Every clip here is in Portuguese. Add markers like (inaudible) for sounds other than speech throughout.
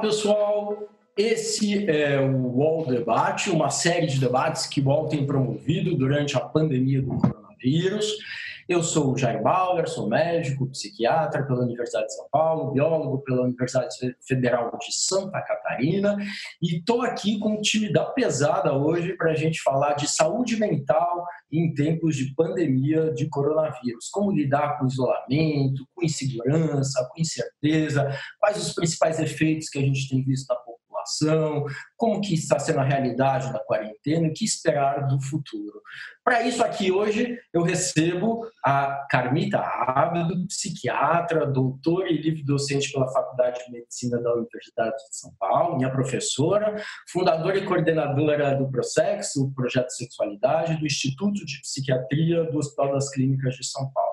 pessoal. Esse é o UOL Debate, uma série de debates que o UOL tem promovido durante a pandemia do coronavírus. Eu sou o Jair Bauer, sou médico, psiquiatra pela Universidade de São Paulo, biólogo pela Universidade Federal de Santa Catarina e estou aqui com o time da pesada hoje para a gente falar de saúde mental em tempos de pandemia de coronavírus. Como lidar com isolamento, com insegurança, com incerteza, quais os principais efeitos que a gente tem visto na população como que está sendo a realidade da quarentena, o que esperar do futuro. Para isso aqui hoje eu recebo a Carmita Ábido, psiquiatra, doutora e livre docente pela Faculdade de Medicina da Universidade de São Paulo, minha professora, fundadora e coordenadora do Prosex, o Projeto Sexualidade, do Instituto de Psiquiatria do Hospital das Clínicas de São Paulo.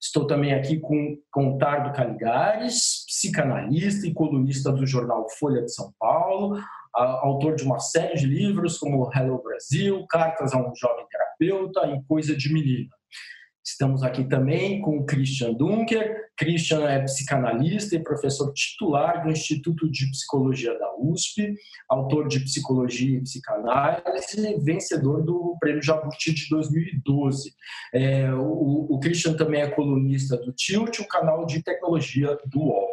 Estou também aqui com Contardo Caligares, psicanalista e colunista do jornal Folha de São Paulo, autor de uma série de livros como Hello Brasil, Cartas a um Jovem Terapeuta e Coisa de Menina. Estamos aqui também com o Christian Dunker. Christian é psicanalista e professor titular do Instituto de Psicologia da USP, autor de Psicologia e Psicanálise, vencedor do Prêmio Jabuti de 2012. É, o, o Christian também é colunista do Tilt, o canal de tecnologia do UOL.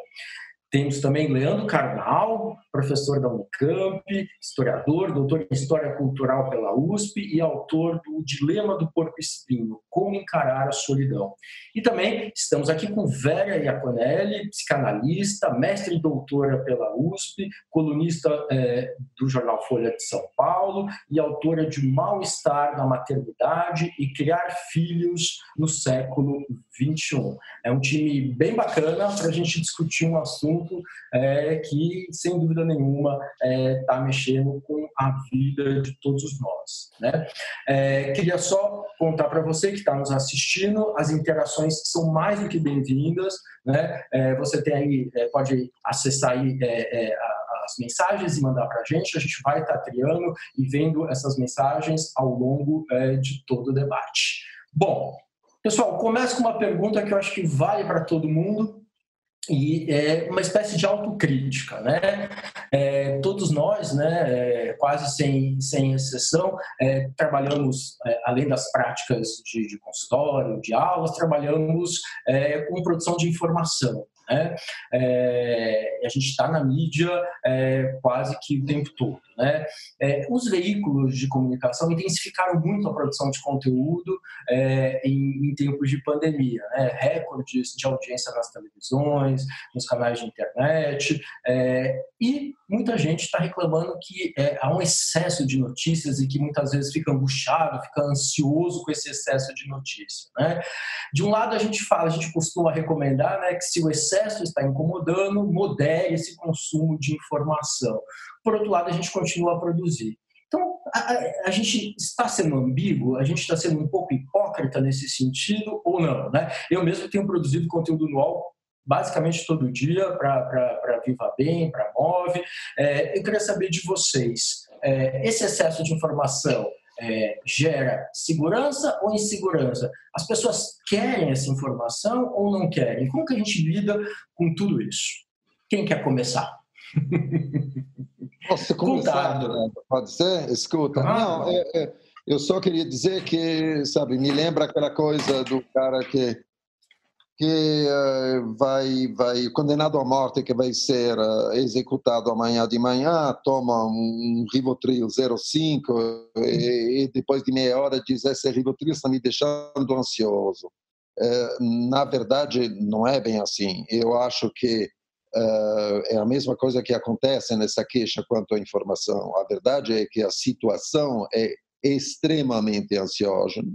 Temos também Leandro Carnal, professor da Unicamp, historiador, doutor em História Cultural pela USP e autor do Dilema do Porco Espinho, Como Encarar a Solidão. E também estamos aqui com Vera Iaconelli, psicanalista, mestre e doutora pela USP, colunista é, do jornal Folha de São Paulo e autora de Mal-Estar na Maternidade e Criar Filhos no Século XXI. É um time bem bacana para a gente discutir um assunto é, que, sem dúvida nenhuma, está é, tá mexendo com a vida de todos nós. Né? É, queria só contar para você que está nos assistindo, as interações são mais do que bem-vindas. Né? É, você tem aí, é, pode acessar aí é, as mensagens e mandar para a gente. A gente vai estar tá triando e vendo essas mensagens ao longo de todo o debate. Bom, pessoal, começo com uma pergunta que eu acho que vale para todo mundo e é uma espécie de autocrítica, né? É, todos nós, né, é, quase sem, sem exceção, é, trabalhamos, é, além das práticas de, de, consultório, de aulas, trabalhamos é, com produção de informação. Né? É, a gente está na mídia quase que o tempo todo. Né? É, os veículos de comunicação intensificaram muito a produção de conteúdo é, em, em, tempos de pandemia. Né? Recordes de audiência nas televisões, nos canais de internet. É, e muita gente está reclamando que é, há um excesso de notícias e que muitas vezes fica angustiado, fica ansioso com esse excesso de notícia. Né? De um lado, a gente fala, a gente costuma recomendar né, que se o excesso está incomodando, modere esse consumo de informação. Por outro lado, a gente continua a produzir. Então, a, a, gente está sendo ambíguo, a gente está sendo um pouco hipócrita nesse sentido ou não, né? Eu mesmo tenho produzido conteúdo no basicamente todo dia para Viva Bem, para Move. É, eu queria saber de vocês, é, esse excesso de informação é, gera segurança ou insegurança? As pessoas querem essa informação ou não querem? Como que a gente lida com tudo isso? Quem quer começar? (laughs) Posso começar? Né? Pode ser? Escuta. Ah, não, é, é, eu só queria dizer que, sabe, me lembra aquela coisa do cara que que uh, vai vai condenado à morte que vai ser uh, executado amanhã de manhã toma um Rivotril 05 e, e, depois de meia hora diz esse Rivotril está me deixando ansioso uh, na verdade não é bem assim eu acho que é a mesma coisa que acontece nessa queixa quanto à informação a verdade é que a situação é extremamente ansiógena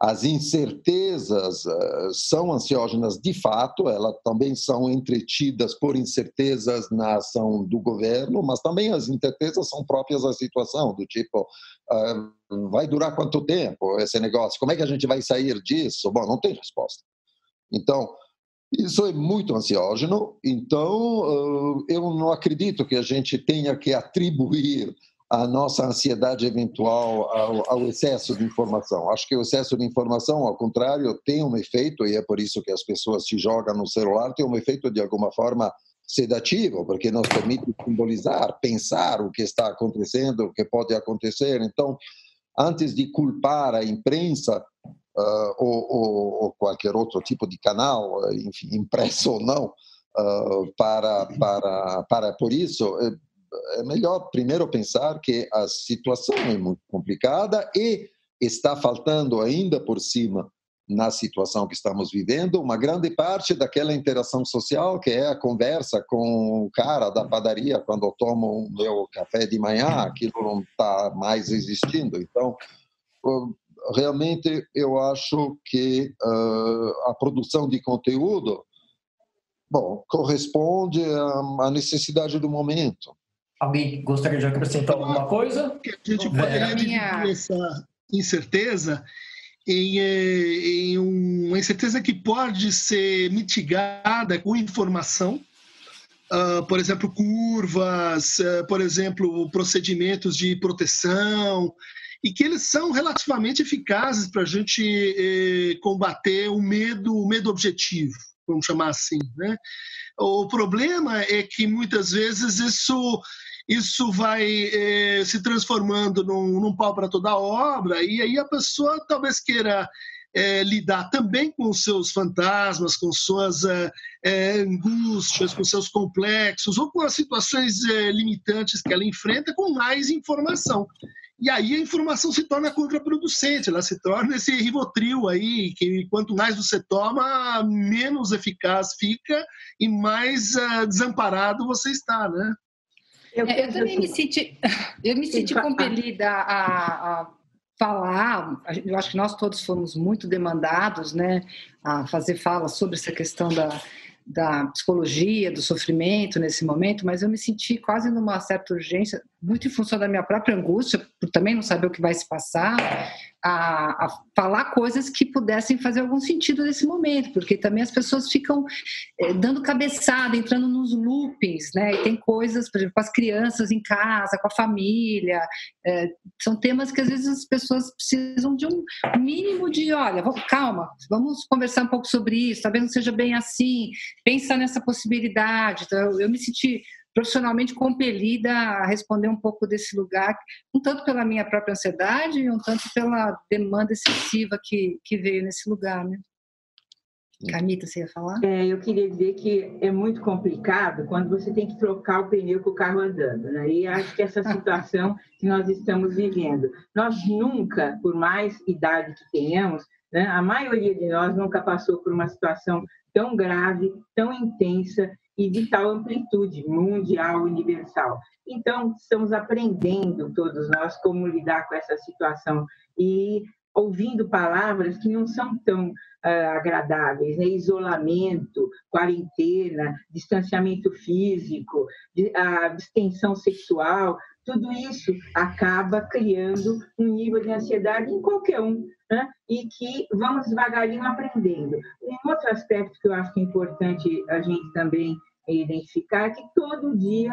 as incertezas uh, são ansiógenas de fato, elas também são entretidas por incertezas na ação do governo, mas também as incertezas são próprias da situação, do tipo, uh, vai durar quanto tempo esse negócio? Como é que a gente vai sair disso? Bom, não tem resposta. Então, isso é muito ansiógeno, então uh, eu não acredito que a gente tenha que atribuir a nossa ansiedade eventual ao, ao, excesso de informação. Acho que o excesso de informação, ao contrário, tem um efeito, e é por isso que as pessoas se jogam no celular, tem um efeito de alguma forma sedativo, porque nos permite simbolizar, pensar o que está acontecendo, o que pode acontecer. Então, antes de culpar a imprensa uh, ou, ou, ou, qualquer outro tipo de canal, enfim, impresso ou não, uh, para, para, para por isso, é, é melhor primeiro pensar que a situação é muito complicada e está faltando ainda por cima na situação que estamos vivendo, uma grande parte daquela interação social que é a conversa com o cara da padaria quando eu tomo o meu café de manhã, aquilo não está mais existindo. Então, realmente eu acho que uh, a produção de conteúdo, bom, corresponde à necessidade do momento. Alguém gostaria de acrescentar alguma coisa? Que a gente poderia dividir essa incerteza em, eh, em uma incerteza que pode ser mitigada com informação, uh, por exemplo, curvas, uh, por exemplo, procedimentos de proteção, e que eles são relativamente eficazes para a gente eh, combater o medo, o medo objetivo, vamos chamar assim. Né? O problema é que muitas vezes isso isso vai é, se transformando num, num pau para toda obra, e aí a pessoa talvez queira é, lidar também com seus fantasmas, com suas é, é angústias, com seus complexos, ou com as situações limitantes que ela enfrenta com mais informação. E aí a informação se torna contraproducente, ela se torna esse rivotril aí, que quanto mais você toma, menos eficaz fica e mais uh, desamparado você está, né? Eu, é, eu também me senti, (laughs) eu me senti compelida a, a, falar. Eu acho que nós todos fomos muito demandados, né, a fazer fala sobre essa questão da, da psicologia, do sofrimento nesse momento, mas eu me senti quase numa certa urgência, muito em função da minha própria angústia, por também não saber o que vai se passar, a, a, falar coisas que pudessem fazer algum sentido nesse momento, porque também as pessoas ficam é, dando cabeçada, entrando nos loopings, né? E tem coisas, por exemplo, com as crianças em casa, com a família, é, são temas que às vezes as pessoas precisam de um mínimo de, olha, calma, vamos conversar um pouco sobre isso, talvez não seja bem assim, pensa nessa possibilidade. Então, eu, eu me senti profissionalmente compelida a responder um pouco desse lugar, um tanto pela minha própria ansiedade e um tanto pela demanda excessiva que, que veio nesse lugar, né? Camita, você ia falar? É, eu queria dizer que é muito complicado quando você tem que trocar o pneu com o carro andando, né? E acho que essa (laughs) situação que nós estamos vivendo, nós nunca, por mais idade que tenhamos, né, a maioria de nós nunca passou por uma situação tão grave, tão intensa e de tal amplitude mundial, universal. Então, estamos aprendendo todos nós como lidar com essa situação e ouvindo palavras que não são tão uh, agradáveis, né? isolamento, quarentena, distanciamento físico, a distensão sexual, tudo isso acaba criando um nível de ansiedade em qualquer um, né? e que vamos devagarinho aprendendo. Um outro aspecto que eu acho que é importante a gente também identificar que todo dia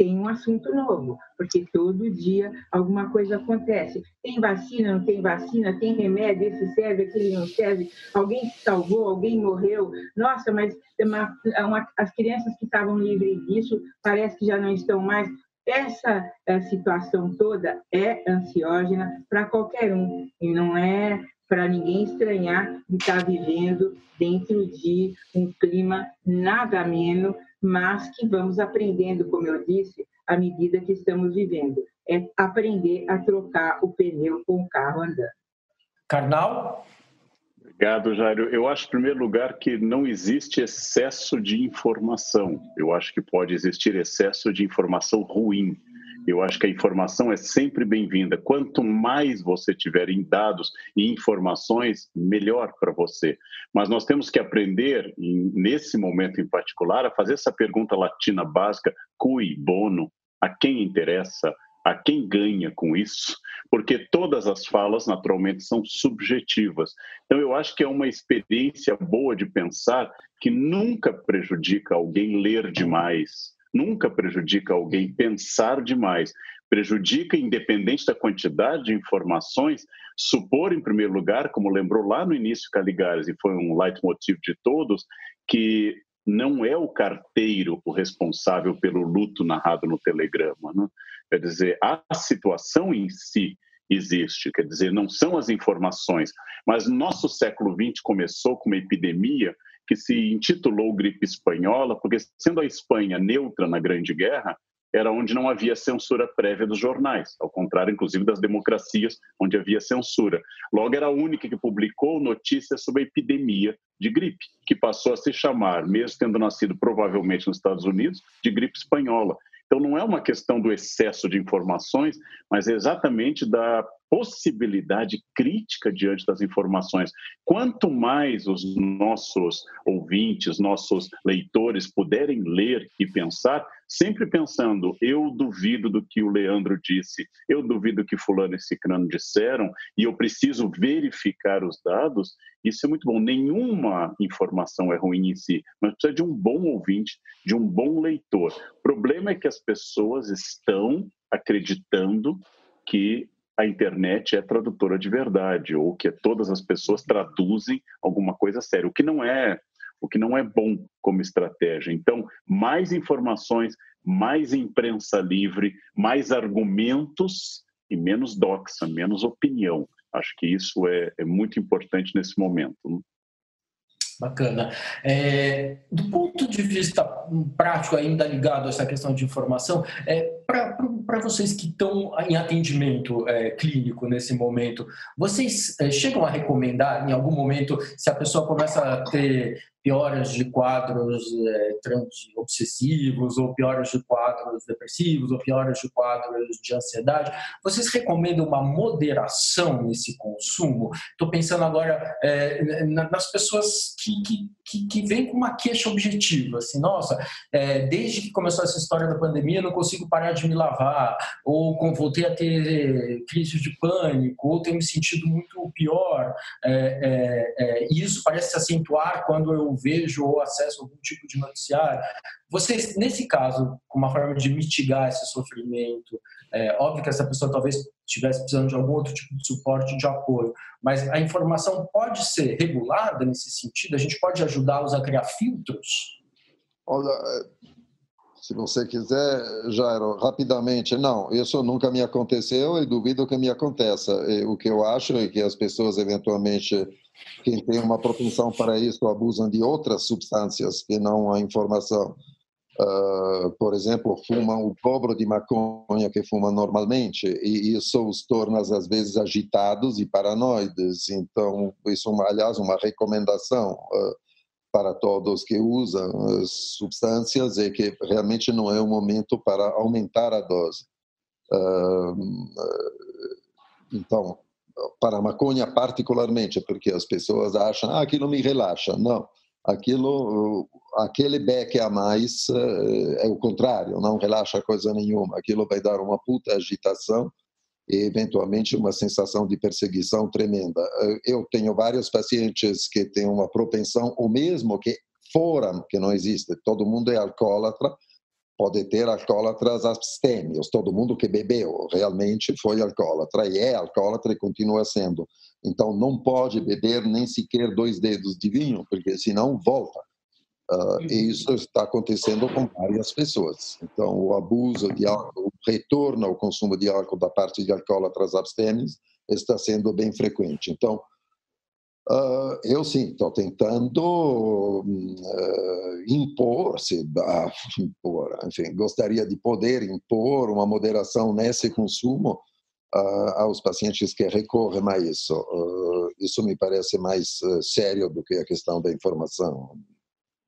tem um assunto novo, porque todo dia alguma coisa acontece. Tem vacina, não tem vacina, tem remédio, esse serve, aquele não serve, alguém se salvou, alguém morreu. Nossa, mas uma, uma, as crianças que estavam livres disso parece que já não estão mais. Essa eh, situação toda é ansiógena para qualquer um e não é para ninguém estranhar de estar vivendo dentro de um clima nada menos mas que vamos aprendendo, como eu disse, à medida que estamos vivendo. É aprender a trocar o pneu com o carro andando. Carnal? Obrigado, Jairo. Eu acho, em primeiro lugar, que não existe excesso de informação. Eu acho que pode existir excesso de informação ruim. Eu acho que a informação é sempre bem-vinda. Quanto mais você tiver em dados e informações, melhor para você. Mas nós temos que aprender, nesse momento em particular, a fazer essa pergunta latina básica: cui bono? A quem interessa? A quem ganha com isso? Porque todas as falas, naturalmente, são subjetivas. Então, eu acho que é uma experiência boa de pensar que nunca prejudica alguém ler demais nunca prejudica alguém pensar demais. Prejudica, independente da quantidade de informações, supor, em primeiro lugar, como lembrou lá no início Caligares, e foi um leitmotiv de todos, que não é o carteiro o responsável pelo luto narrado no telegrama. Né? Quer dizer, a situação em si existe, quer dizer, não são as informações. Mas nosso século XX começou com uma epidemia que se intitulou gripe espanhola, porque sendo a Espanha neutra na Grande Guerra, era onde não havia censura prévia dos jornais, ao contrário, inclusive, das democracias, onde havia censura. Logo, era a única que publicou notícias sobre a epidemia de gripe, que passou a se chamar, mesmo tendo nascido provavelmente nos Estados Unidos, de gripe espanhola. Então, não é uma questão do excesso de informações, mas é exatamente da possibilidade crítica diante das informações. Quanto mais os nossos ouvintes, nossos leitores puderem ler e pensar, sempre pensando, eu duvido do que o Leandro disse, eu duvido do que fulano e cicrano disseram, e eu preciso verificar os dados, isso é muito bom. Nenhuma informação é ruim em si, mas precisa de um bom ouvinte, de um bom leitor. O problema é que as pessoas estão acreditando que a internet é tradutora de verdade ou que todas as pessoas traduzem alguma coisa séria, o que não é o que não é bom como estratégia. Então, mais informações, mais imprensa livre, mais argumentos e menos doxa, menos opinião. Acho que isso é, é muito importante nesse momento. Né? Bacana. É, do ponto de vista prático, ainda ligado a essa questão de informação, é, para vocês que estão em atendimento é, clínico nesse momento, vocês é, chegam a recomendar em algum momento, se a pessoa começa a ter pioras de quadros é, obsessivos, ou pioras de quadros depressivos, ou pioras de quadros de ansiedade, vocês recomendam uma moderação nesse consumo? Estou pensando agora é, nas pessoas que, que, que, que vêm com uma queixa objetiva, assim, nossa, é, desde que começou essa história da pandemia, não consigo parar de me lavar, ou voltei a ter crises de pânico, ou tenho me sentido muito pior. É, é, é, e isso parece se acentuar quando eu vejo ou acesso algum tipo de noticiário. Vocês, nesse caso, com uma forma de mitigar esse sofrimento, é, óbvio que essa pessoa talvez estivesse precisando de algum outro tipo de suporte, de apoio, mas a informação pode ser regulada nesse sentido? A gente pode ajudá-los a criar filtros? Olha, se você quiser, Jairo, rapidamente, não, isso nunca me aconteceu e duvido que me aconteça. O que eu acho é que as pessoas, eventualmente, quem tem uma propensão para isso, abusam de outras substâncias que não a informação. Uh, por exemplo, fumam o dobro de maconha que fumam normalmente, e isso os torna, às vezes, agitados e paranoides. Então, isso, aliás, uma recomendação. Uh, para todos que usam as substâncias é que realmente não é o momento para aumentar a dose. Então, para a maconha particularmente, porque as pessoas acham, ah, aquilo me relaxa. Não, aquilo, aquele beck a mais é o contrário, não relaxa coisa nenhuma. Aquilo vai dar uma puta agitação e eventualmente uma sensação de perseguição tremenda. Eu tenho vários pacientes que têm uma propensão, ou mesmo que foram, que não existe, todo mundo é alcoólatra, pode ter alcoólatras abstêmios, todo mundo que bebeu realmente foi alcoólatra e é alcoólatra e continua sendo. Então não pode beber nem sequer dois dedos de vinho, porque senão volta. Uh, e uhum. isso está acontecendo com várias pessoas. Então, o abuso de álcool, o retorno ao consumo de álcool da parte de alcoólatras abstêmios está sendo bem frequente. Então, uh, eu sim, estou tentando uh, impor, se uh, (laughs) impor, enfim, gostaria de poder impor uma moderação nesse consumo aos pacientes que recorrem a isso. isso me parece mais sério do que a questão da informação.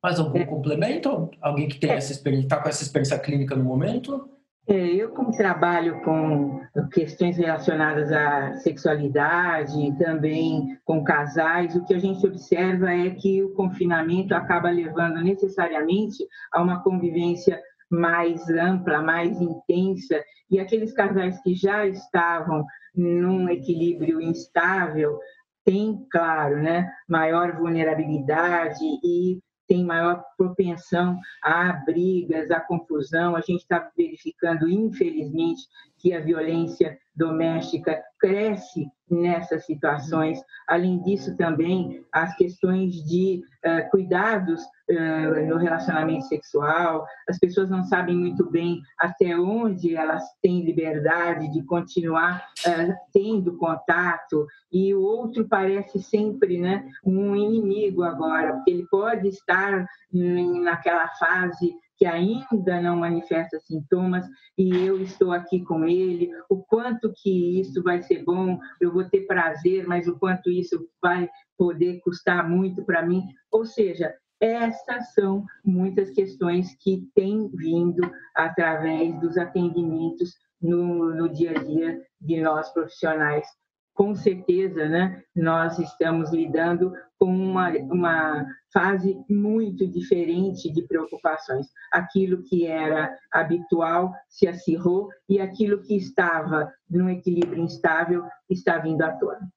Mais algum é. complemento? Alguém que tem é. essa experiência, está com essa experiência clínica no momento? É, eu, como trabalho com questões relacionadas à sexualidade e também com casais, o que a gente observa é que o confinamento acaba levando necessariamente a uma convivência mais ampla, mais intensa, e aqueles casais que já estavam num equilíbrio instável têm, claro, né, maior vulnerabilidade e tem maior propensão a brigas, a confusão. A gente está verificando, infelizmente, que a violência doméstica cresce nessas situações. Além disso, também as questões de uh, cuidados uh, no relacionamento sexual. As pessoas não sabem muito bem até onde elas têm liberdade de continuar uh, tendo contato. E o outro parece sempre né, um inimigo agora, porque ele pode estar naquela fase que ainda não manifesta sintomas e eu estou aqui com ele, o quanto que isso vai ser bom, eu vou ter prazer, mas o quanto isso vai poder custar muito para mim. Ou seja, essas são muitas questões que têm vindo através dos atendimentos no, no dia a dia de nós profissionais com certeza, né, nós estamos lidando com uma, uma fase muito diferente de preocupações. Aquilo que era habitual se acirrou e aquilo que estava num equilíbrio instável está vindo à tona.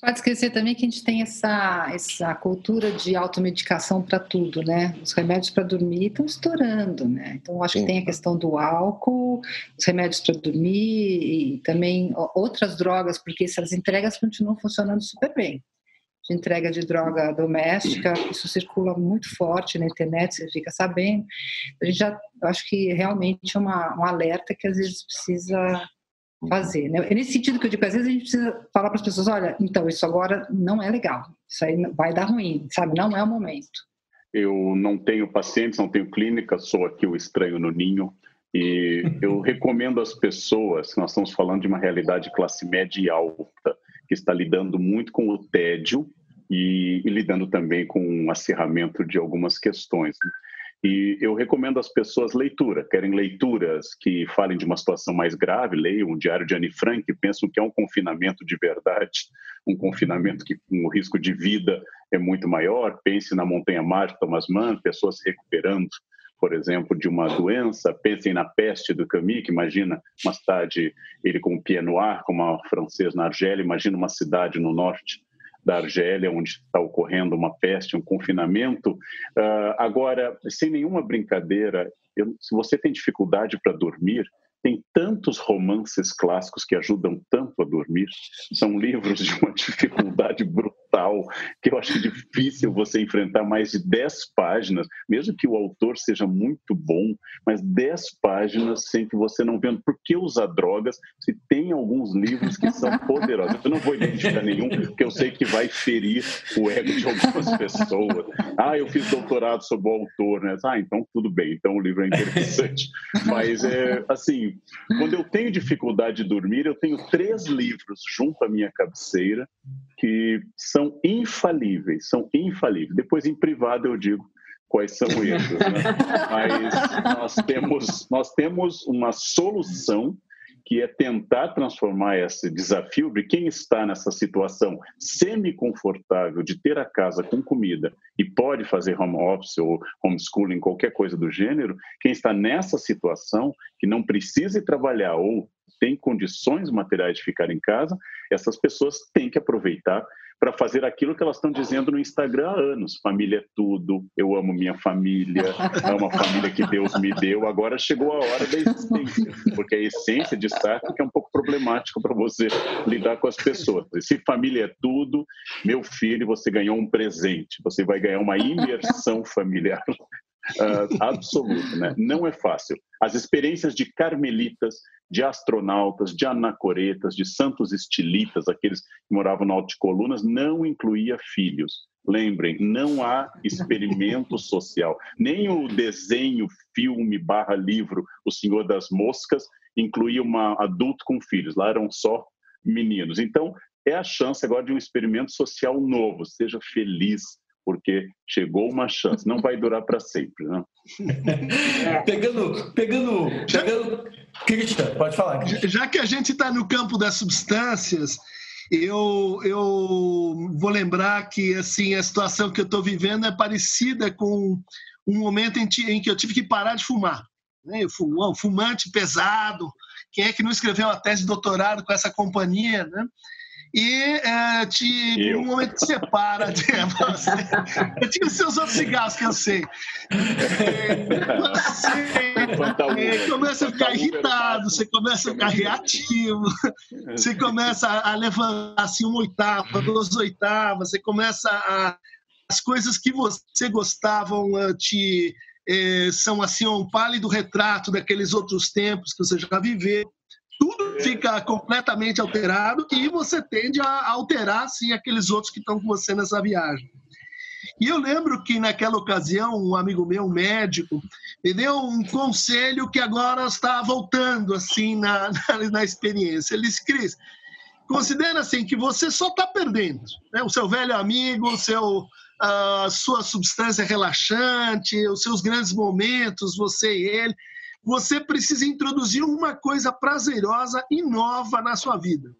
Pode esquecer também que a gente tem essa, essa cultura de automedicação para tudo, né? Os remédios para dormir estão estourando, né? Então, acho Sim. que tem a questão do álcool, os remédios para dormir e também outras drogas, porque essas entregas continuam funcionando super bem. De entrega de droga doméstica, isso circula muito forte na internet, você fica sabendo. A gente já, acho que realmente é uma, um alerta que às vezes precisa fazer. Né? É nesse sentido que eu digo, às vezes a gente precisa falar para as pessoas, olha, então, isso agora não é legal, isso aí vai dar ruim, sabe? Não é o momento. Eu não tenho pacientes, não tenho clínica, sou aqui o estranho no ninho, e (laughs) eu recomendo às pessoas, nós estamos falando de uma realidade classe média e alta, que está lidando muito com o tédio e, e lidando também com o um acirramento de algumas questões. E eu recomendo às pessoas leitura. Querem leituras que falem de uma situação mais grave? Leiam o Diário de Anne Frank, pensam que é um confinamento de verdade, um confinamento que com o risco de vida é muito maior. Pense na Montanha Mar de Thomas Mann, pessoas se recuperando, por exemplo, de uma doença. Pensem na Peste do Camus, que imagina uma cidade, ele com o pied noir, como a francês na Argélia, imagina uma cidade no norte da Argélia, onde está ocorrendo uma peste, um confinamento. Uh, agora, sem nenhuma brincadeira, eu, se você tem dificuldade para dormir, tem tantos romances clássicos que ajudam tanto a dormir. São livros de uma (laughs) dificuldade brutal, que eu acho difícil você enfrentar mais de 10 páginas, mesmo que o autor seja muito bom, mas 10 páginas sem que você não vendo por que usar drogas, se tem alguns livros que são (laughs) poderosos. Eu não vou identificar nenhum, porque eu sei que vai ferir o ego de algumas pessoas. Ah, eu fiz doutorado sobre o autor, né? Ah, então tudo bem, então o livro é interessante. Mas, é, assim, quando eu tenho dificuldade de dormir, eu tenho três livros junto à minha cabeceira que são infalíveis, são infalíveis. Depois, em privado, eu digo quais são eles. Né? (laughs) Mas nós temos, nós temos uma solução que é tentar transformar esse desafio de quem está nessa situação semi-confortável de ter a casa com comida e pode fazer home office ou homeschooling, qualquer coisa do gênero, quem está nessa situação, que não precisa ir trabalhar ou tem condições materiais de ficar em casa, essas pessoas têm que aproveitar para fazer aquilo que elas estão dizendo no Instagram há anos. Família é tudo, eu amo minha família, amo a família que Deus me deu. Agora chegou a hora da essência, porque a essência de estar é um pouco problemático para você lidar com as pessoas. E se família é tudo, meu filho, você ganhou um presente, você vai ganhar uma imersão familiar uh, absoluto, né? Não é fácil. As experiências de carmelitas, de astronautas, de anacoretas, de santos estilitas, aqueles que moravam no alto de colunas, não incluía filhos. Lembrem, não há experimento (laughs) social. Nem o desenho, filme, barra livro, O Senhor das Moscas, incluía uma adulto com filhos. Lá eram só meninos. Então, é a chance agora de um experimento social novo. Seja feliz, porque chegou uma chance, não vai durar para sempre. Né? (laughs) pegando, pegando, pegando. Christian, pode falar. Christian. Já que a gente está no campo das substâncias, eu, eu vou lembrar que assim a situação que eu estou vivendo é parecida com um momento em, em, que eu tive que parar de fumar. Né? Um fumante pesado, quem é que não escreveu uma tese de doutorado com essa companhia, né? E é, te, um momento te separa de você. Eu tinha os seus outros cigarros que eu sei. Você é, começa a ficar irritado, você começa a ficar reativo, você começa a levantar assim uma oitava, duas oitavas, você começa a as coisas que você gostavam te eh, são assim um pálido retrato daqueles outros tempos que você já viveu fica completamente alterado e você tende a alterar, sim, aqueles outros que estão com você nessa viagem. E eu lembro que naquela ocasião, um amigo meu, um médico, me deu um conselho que agora está voltando, assim, na, na, na experiência. Ele disse, Cris, considera assim que você só está perdendo. Né? O seu velho amigo, o seu, a sua substância relaxante, os seus grandes momentos, você e ele você precisa introduzir uma coisa prazerosa e nova na sua vida.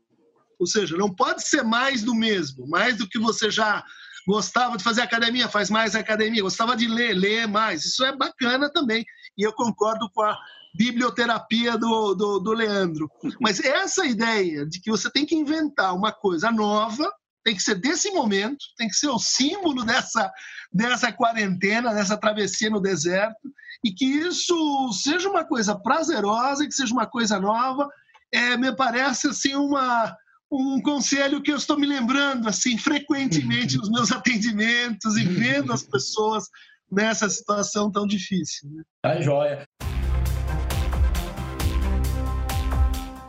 Ou seja, não pode ser mais do mesmo, mais do que você já gostava de fazer academia, faz mais academia, gostava de ler, lê mais. Isso é bacana também. E eu concordo com a biblioterapia do, do, do Leandro. Mas essa ideia de que você tem que inventar uma coisa nova, tem que ser desse momento, tem que ser o símbolo dessa, dessa quarentena, dessa travessia no deserto, e que isso seja uma coisa prazerosa, que seja uma coisa nova, é, me parece assim uma um conselho que eu estou me lembrando assim frequentemente (laughs) nos meus atendimentos e vendo as pessoas nessa situação tão difícil. Né? Tá joia.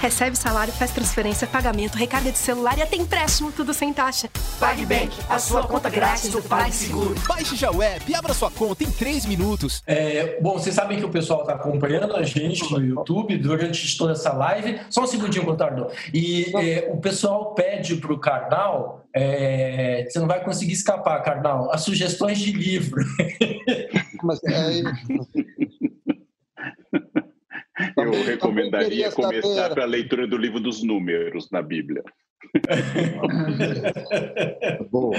Recebe salário, faz transferência, pagamento, recarga de celular e até empréstimo, tudo sem taxa. PagBank, a sua conta grátis do PagSeguro. Baixe já o app e abra sua conta em 3 minutos. É, bom, vocês sabem que o pessoal está acompanhando a gente no YouTube durante toda essa live. Só um segundinho, Contardo. E é, o pessoal pede para o Karnal, é, você não vai conseguir escapar, Karnal, as sugestões de livro. Mas é... (laughs) Eu recomendaria começar pela leitura do livro dos números na Bíblia. (laughs) Boa.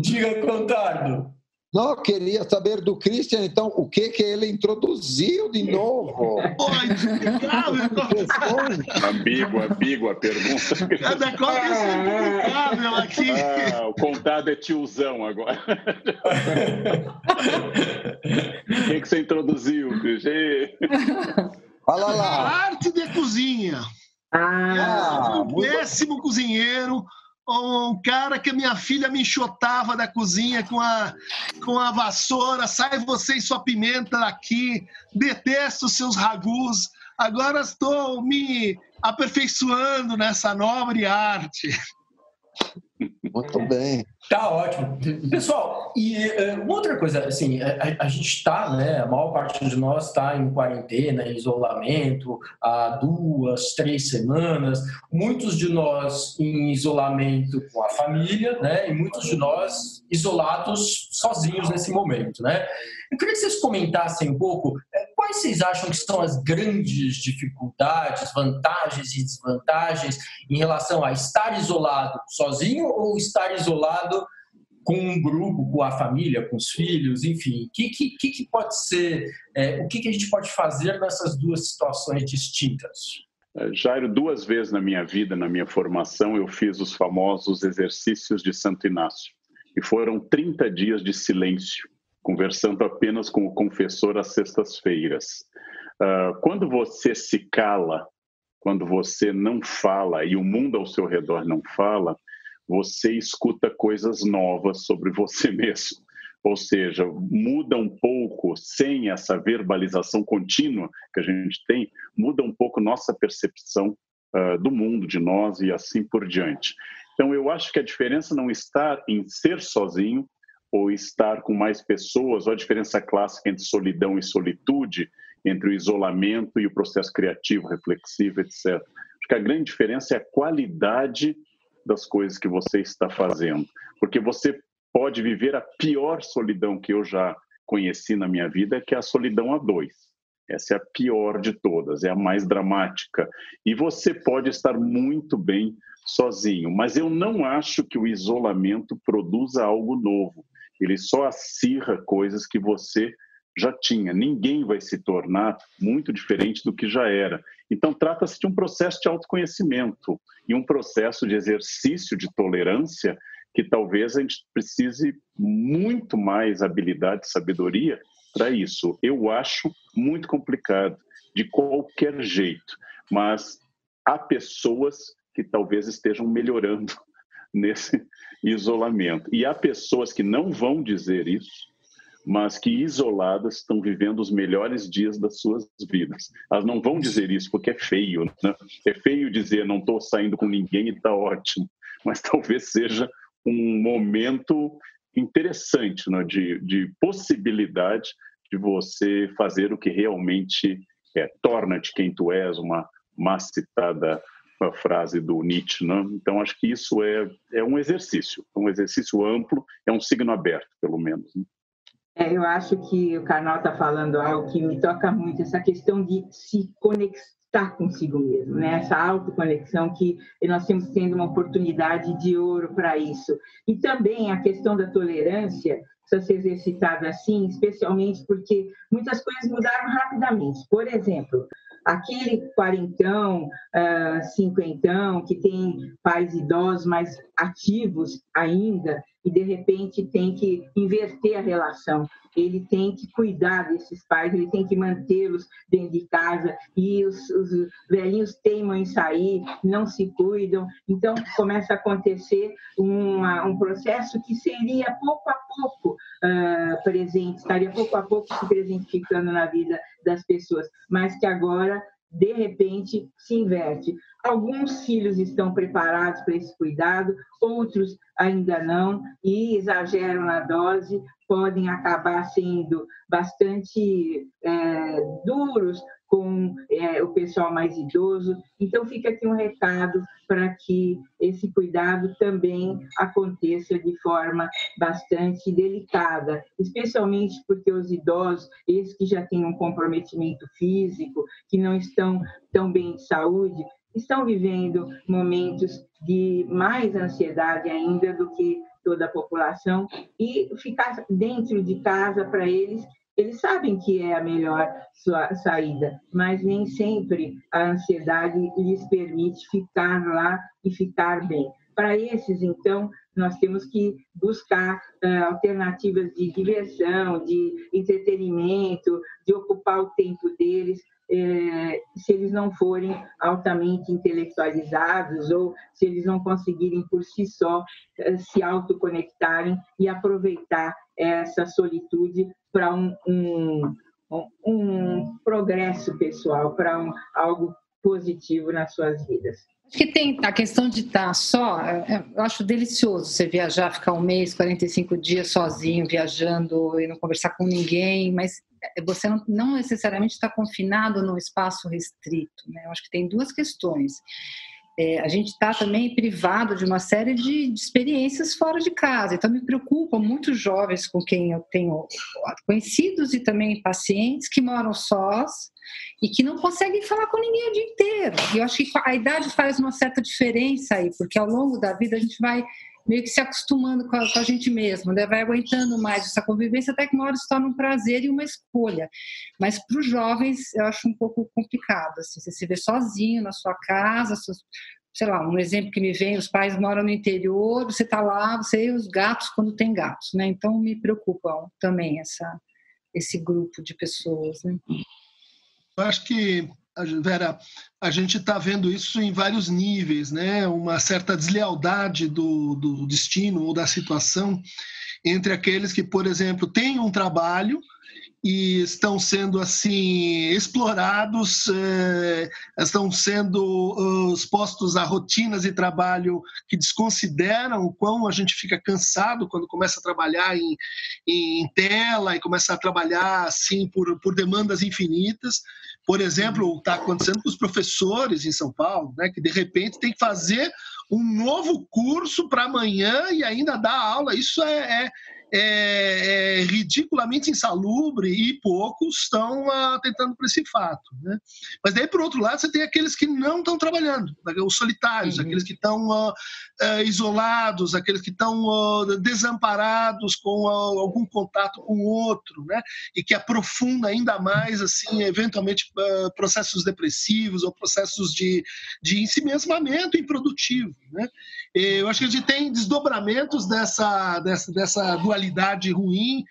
Diga, Contardo. Não, eu queria saber do Christian, então, o que que ele introduziu de novo? ambíguo, ambíguo a pergunta. Cada coisa é aqui. Ah, o contado é tiozão agora. O que, que você introduziu, Christian? Fala lá. A arte de cozinha. Ah, um péssimo cozinheiro um cara que minha filha me enxotava da cozinha com a, com a vassoura, sai você e sua pimenta daqui, detesto seus ragus, agora estou me aperfeiçoando nessa nobre arte. Muito bem. Tá ótimo. Pessoal, e uh, outra coisa, assim, a, a gente está, né, a maior parte de nós está em quarentena, em isolamento, há duas, três semanas, muitos de nós em isolamento com a família, né, e muitos de nós isolados sozinhos nesse momento, né. Eu queria que vocês comentassem um pouco quais vocês acham que são as grandes dificuldades, vantagens e desvantagens em relação a estar isolado sozinho ou estar isolado com um grupo, com a família, com os filhos, enfim. O que, que, que pode ser, é, o que, que a gente pode fazer nessas duas situações distintas? Jairo, duas vezes na minha vida, na minha formação, eu fiz os famosos exercícios de Santo Inácio. E foram 30 dias de silêncio, conversando apenas com o confessor às sextas-feiras. Uh, quando você se cala, quando você não fala e o mundo ao seu redor não fala, você escuta coisas novas sobre você (laughs) mesmo. Ou seja, muda um pouco, sem essa verbalização contínua que a gente tem, muda um pouco nossa percepção uh, do mundo, de nós e assim por diante. Então, eu acho que a diferença não está em ser sozinho ou estar com mais pessoas, ou a diferença clássica entre solidão e solitude, entre o isolamento e o processo criativo, reflexivo, etc. Acho que a grande diferença é a qualidade das coisas que você está fazendo, porque você pode viver a pior solidão que eu já conheci na minha vida, que é a solidão a dois. Essa é a pior de todas, é a mais dramática. E você pode estar muito bem sozinho, mas eu não acho que o isolamento produza algo novo. Ele só acirra coisas que você já tinha. Ninguém vai se tornar muito diferente do que já era. Então, trata-se de um processo de autoconhecimento e um processo de exercício de tolerância que talvez a gente precise muito mais habilidade e sabedoria para isso. Eu acho muito complicado, de qualquer jeito, mas há pessoas que talvez estejam melhorando nesse isolamento. E há pessoas que não vão dizer isso, mas que isoladas estão vivendo os melhores dias das suas vidas. Elas não vão dizer isso porque é feio, né? É feio dizer não estou saindo com ninguém e está ótimo, (laughs) mas talvez seja um momento interessante né? de, de possibilidade de você fazer o que realmente é, torna-te quem tu és, uma mais citada frase do Nietzsche. Né? Então, acho que isso é, é um exercício, um exercício amplo, é um signo aberto, pelo menos. Né? É, eu acho que o Carnal está falando algo que me toca muito, essa questão de se conectar consigo mesmo, né? essa autoconexão que nós temos tendo uma oportunidade de ouro para isso. E também a questão da tolerância precisa ser exercitada assim, especialmente porque muitas coisas mudaram rapidamente. Por exemplo, aquele quarentão, uh, cinquentão, que tem pais idosos mais ativos ainda, e de repente tem que inverter a relação. Ele tem que cuidar desses pais, ele tem que mantê-los dentro de casa, e os, os velhinhos teimam em sair, não se cuidam. Então, começa a acontecer uma, um processo que seria pouco a pouco uh, presente, estaria pouco a pouco se presentificando na vida das pessoas, mas que agora de repente se inverte. Alguns filhos estão preparados para esse cuidado, outros ainda não, e exageram na dose, podem acabar sendo bastante é, duros com é, o pessoal mais idoso. Então, fica aqui um recado para que esse cuidado também aconteça de forma bastante delicada, especialmente porque os idosos, esses que já têm um comprometimento físico, que não estão tão bem de saúde, estão vivendo momentos de mais ansiedade ainda do que toda a população e ficar dentro de casa para eles eles sabem que é a melhor saída, mas nem sempre a ansiedade lhes permite ficar lá e ficar bem. Para esses, então, nós temos que buscar uh, alternativas de diversão, de entretenimento, de ocupar o tempo deles, eh, se eles não forem altamente intelectualizados ou se eles não conseguirem por si só uh, se autoconectarem e aproveitar essa solitude para um, um, um, progresso pessoal, para um, algo positivo nas suas vidas. Acho que tem a questão de estar só, é, é, eu acho delicioso você viajar, ficar um mês, 45 dias sozinho, viajando e não conversar com ninguém, mas você não, não necessariamente está confinado num espaço restrito. Né? Eu acho que tem duas questões é, a gente está também privado de uma série de, de, experiências fora de casa. Então, me preocupam muitos jovens com quem eu tenho conhecidos e também pacientes que moram sós e que não conseguem falar com ninguém o dia inteiro. E eu acho que a idade faz uma certa diferença aí, porque ao longo da vida a gente vai meio que se acostumando com a, com a, gente mesmo, né? vai aguentando mais essa convivência até que uma hora se torna um prazer e uma escolha. Mas para os jovens eu acho um pouco complicado, assim, você se vê sozinho na sua casa, sei lá, um exemplo que me vem, os pais moram no interior, você está lá, você e os gatos quando tem gatos, né? Então me preocupa também essa, esse grupo de pessoas, né? Eu acho que Vera, a gente está vendo isso em vários níveis, né? Uma certa deslealdade do, do destino ou da situação entre aqueles que, por exemplo, têm um trabalho e estão sendo assim explorados, eh, estão sendo uh, expostos a rotinas de trabalho que desconsideram o quão a gente fica cansado quando começa a trabalhar em, em tela e começa a trabalhar assim por, por demandas infinitas. Por exemplo, está acontecendo com os professores em São Paulo, né, que de repente tem que fazer um novo curso para amanhã e ainda dar aula. Isso é, é é, é ridiculamente insalubre e poucos estão uh, tentando por esse fato. Né? Mas daí, por outro lado, você tem aqueles que não estão trabalhando, os solitários, uhum. aqueles que estão uh, uh, isolados, aqueles que estão desamparados com algum contato com o outro, né? e que aprofunda ainda mais, assim, eventualmente, processos depressivos ou processos de, de ensimesmamento improdutivo. Né? Eu acho que a gente tem desdobramentos dessa, dessa, dessa dualidade ruim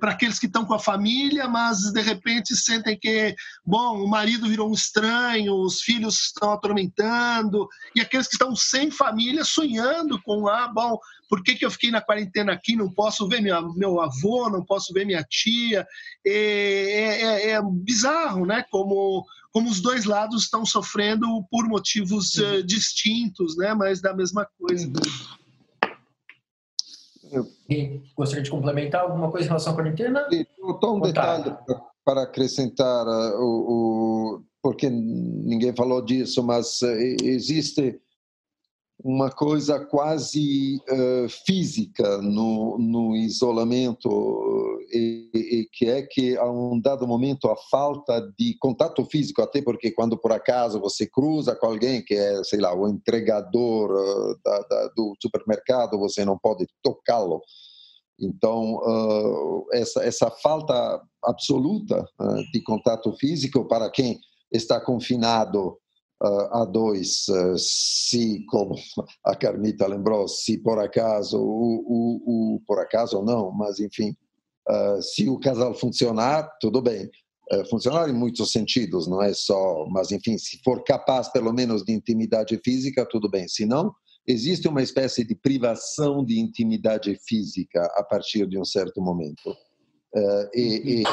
para aqueles que estão com a família, mas de repente sentem que, bom, o marido virou um estranho, os filhos estão atormentando, e aqueles que estão sem família sonhando com, ah, bom, por que, que eu fiquei na quarentena aqui, não posso ver minha, meu avô, não posso ver minha tia? É, é, é, é bizarro, né? Como, como os dois lados estão sofrendo por motivos uh, distintos, né? Mas da mesma coisa. Uhum. Gostaria de complementar alguma coisa em relação à quarentena? Só um detalhe para acrescentar, uh, o, o, porque ninguém falou disso, mas uh, existe uma coisa quase uh, física no, no isolamento, e, e, que é que a um dado momento a falta de contato físico, até porque quando por acaso você cruza com alguém que é, sei lá, o entregador uh, da, da, do supermercado, você não pode tocá-lo. Então, uh, essa, essa falta absoluta de contato físico para quem está confinado a dois, eh, se, como a Carmita lembrou, se por acaso, o, o, o por acaso ou não, mas enfim, eh, se o casal funcionar, tudo bem. Eh, funcionar em muitos sentidos, não é só, mas enfim, se for capaz pelo menos de intimidade física, tudo bem. Se não, existe uma espécie de privação de intimidade física a partir de um certo momento. Uh, e, e,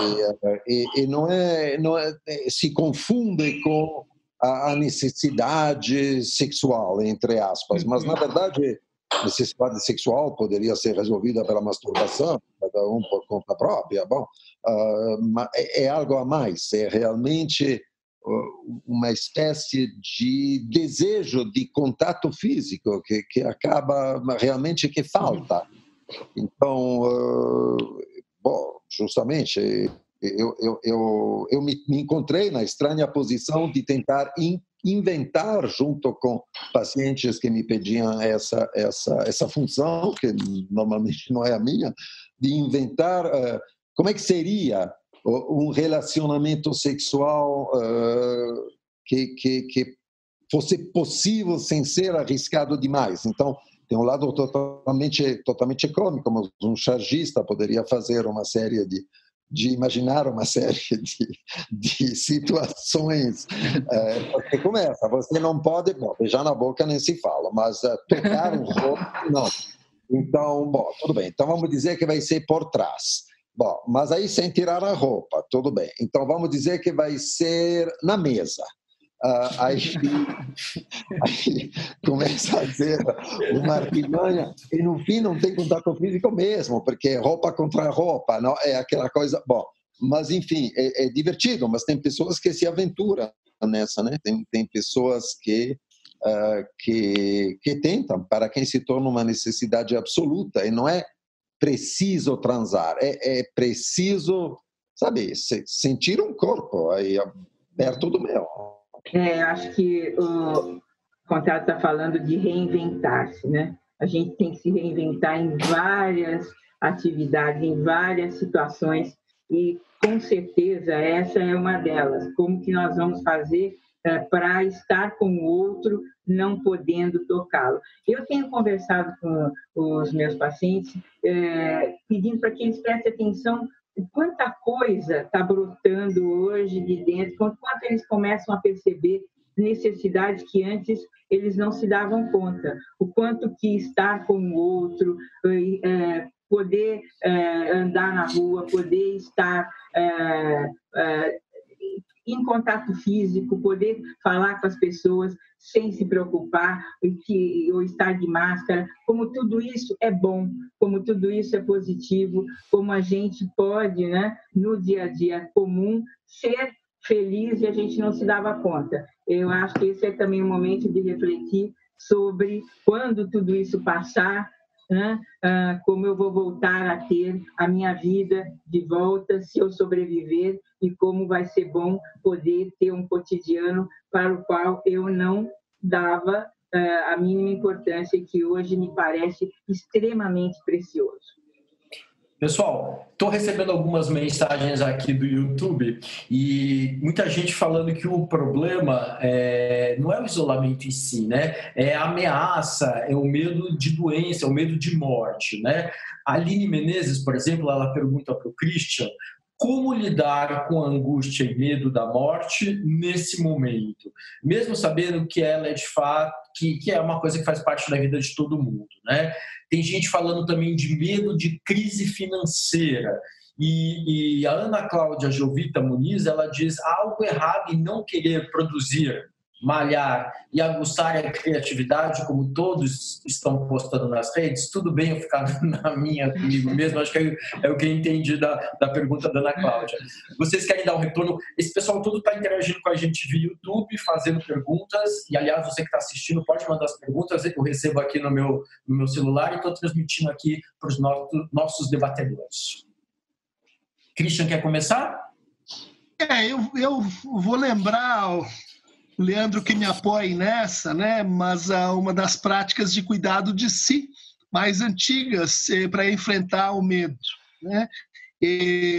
e, e, não é, não é, se confunde com a, necessidade sexual, entre aspas. Mas, na uhum. verdade, necessidade sexual poderia ser resolvida pela masturbação, cada um por conta própria. Bom, uh, é, é algo a mais, é realmente uma espécie de desejo de contato físico que, que acaba realmente que falta. Então, uh, bom, justamente eu, eu, eu, eu me, me encontrei na estranha posição de tentar in, inventar junto com pacientes que me pediam essa essa essa função que normalmente não é a minha de inventar uh, como é que seria um relacionamento sexual uh, que, que, que fosse possível sem ser arriscado demais. Então tem um lado totalmente totalmente cômico como um chargista poderia fazer uma série de de imaginar uma série (laughs) de, de situações. É, porque começa, você não pode, bom, beijar na boca nem se fala, mas uh, tocar um (laughs) rosto, não. Então, bom, tudo bem. Então vamos dizer que vai ser por trás. Bom, mas aí sem tirar a roupa, tudo bem. Então vamos dizer que vai ser na mesa. Uh, aí, (laughs) aí, começa a ser uma artimanha e no fim não tem contato físico mesmo, porque é roupa contra roupa, não é aquela coisa. Bom, mas enfim, é, é divertido, mas tem pessoas que se aventuram nessa, né? Tem, tem pessoas que, uh, que, que tentam, para quem se torna uma necessidade absoluta, e não é preciso transar, é, é preciso, sabe, sentir um corpo aí perto do meu é, acho que o contrato está falando de reinventar-se, né? A gente tem que se reinventar em várias atividades, em várias situações e com certeza essa é uma delas. Como que nós vamos fazer é, para estar com o outro, não podendo tocá-lo? Eu tenho conversado com os meus pacientes, é, pedindo para que eles prestem atenção quanta coisa está brotando hoje de dentro, quanto eles começam a perceber necessidades que antes eles não se davam conta, o quanto que estar com o outro, é, poder é, andar na rua, poder estar é, em contato físico, poder falar com as pessoas sem se preocupar ou estar de máscara, como tudo isso é bom, como tudo isso é positivo, como a gente pode, né, no dia a dia comum, ser feliz e a gente não se dava conta. Eu acho que esse é também um momento de refletir sobre quando tudo isso passar, né? ah, como eu vou voltar a ter a minha vida de volta se eu sobreviver e como vai ser bom poder ter um cotidiano para o qual eu não dava ah, a mínima importância que hoje me parece extremamente precioso. Pessoal, estou recebendo algumas mensagens aqui do YouTube e muita gente falando que o problema é, não é o isolamento em si, né? É a ameaça, é o medo de doença, é o medo de morte, né? A Aline Menezes, por exemplo, ela pergunta para o Christian como lidar com a angústia e medo da morte nesse momento, mesmo sabendo que ela é de fato que, que é uma coisa que faz parte da vida de todo mundo, né? Tem gente falando também de medo de crise financeira. E, e a Ana Cláudia Jovita Muniz, ela diz algo errado em não querer produzir malhar e aguçar a criatividade, como todos estão postando nas redes, tudo bem eu ficar (laughs) na minha comigo mesmo, acho que é, é o que eu entendi da, da pergunta da Ana Cláudia. Vocês querem dar um retorno? Esse pessoal todo está interagindo com a gente via YouTube, fazendo perguntas, e aliás, você que está assistindo pode mandar as perguntas, eu recebo aqui no meu, no meu celular e estou transmitindo aqui para os nossos debatedores. Christian, quer começar? É, eu, eu vou lembrar Leandro que me apoie nessa, né? Mas uh, uma das práticas de cuidado de si mais antigas eh, para enfrentar o medo, né?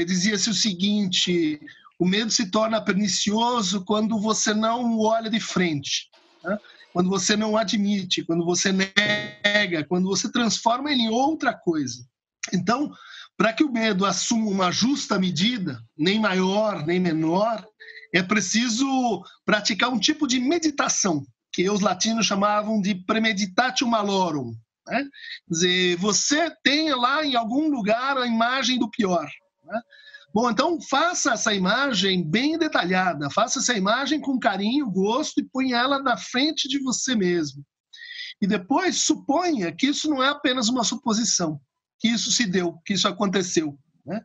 Dizia-se o seguinte: o medo se torna pernicioso quando você não olha de frente, né? quando você não admite, quando você nega, quando você transforma ele em outra coisa. Então, para que o medo assuma uma justa medida, nem maior nem menor, é preciso praticar um tipo de meditação, que os latinos chamavam de premeditatio malorum. Né? Quer dizer, você tem lá em algum lugar a imagem do pior. Né? Bom, então faça essa imagem bem detalhada, faça essa imagem com carinho, gosto e ponha ela na frente de você mesmo. E depois suponha que isso não é apenas uma suposição, que isso se deu, que isso aconteceu. Né?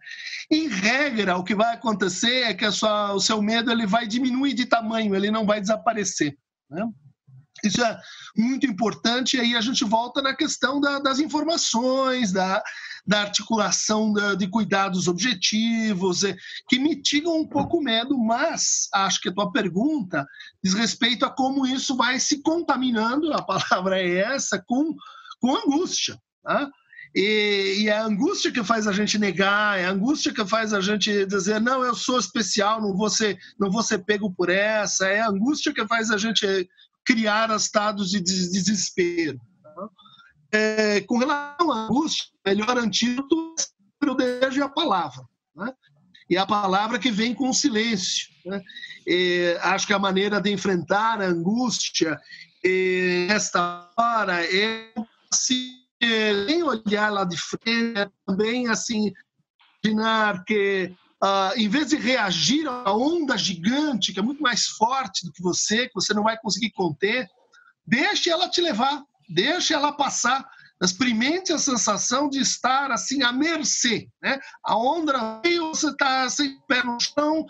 Em regra, o que vai acontecer é que sua, o seu medo ele vai diminuir de tamanho, ele não vai desaparecer. Né? Isso é muito importante, e aí a gente volta na questão da, das informações, da, da articulação da, de cuidados objetivos, é, que mitigam um pouco o medo, mas acho que a tua pergunta diz respeito a como isso vai se contaminando, a palavra é essa, com, com angústia. Tá? E, e, é a angústia que faz a gente negar, é a angústia que faz a gente dizer, não, eu sou especial, não vou ser, não vou ser pego por essa, é a angústia que faz a gente criar estados de desespero. É, com relação à angústia, o melhor antídoto é o desejo e a palavra. Né? E a palavra que vem com o silêncio. Né? E, acho que a maneira de enfrentar a angústia nesta hora é se nem olhar lá de frente, é também assim imaginar que uh, em vez de reagir a onda gigante que é muito mais forte do que você, que você não vai conseguir conter, deixe ela te levar, deixe ela passar. Experimente a sensação de estar assim à mercê, né? A onda veio, você está sem pé no chão,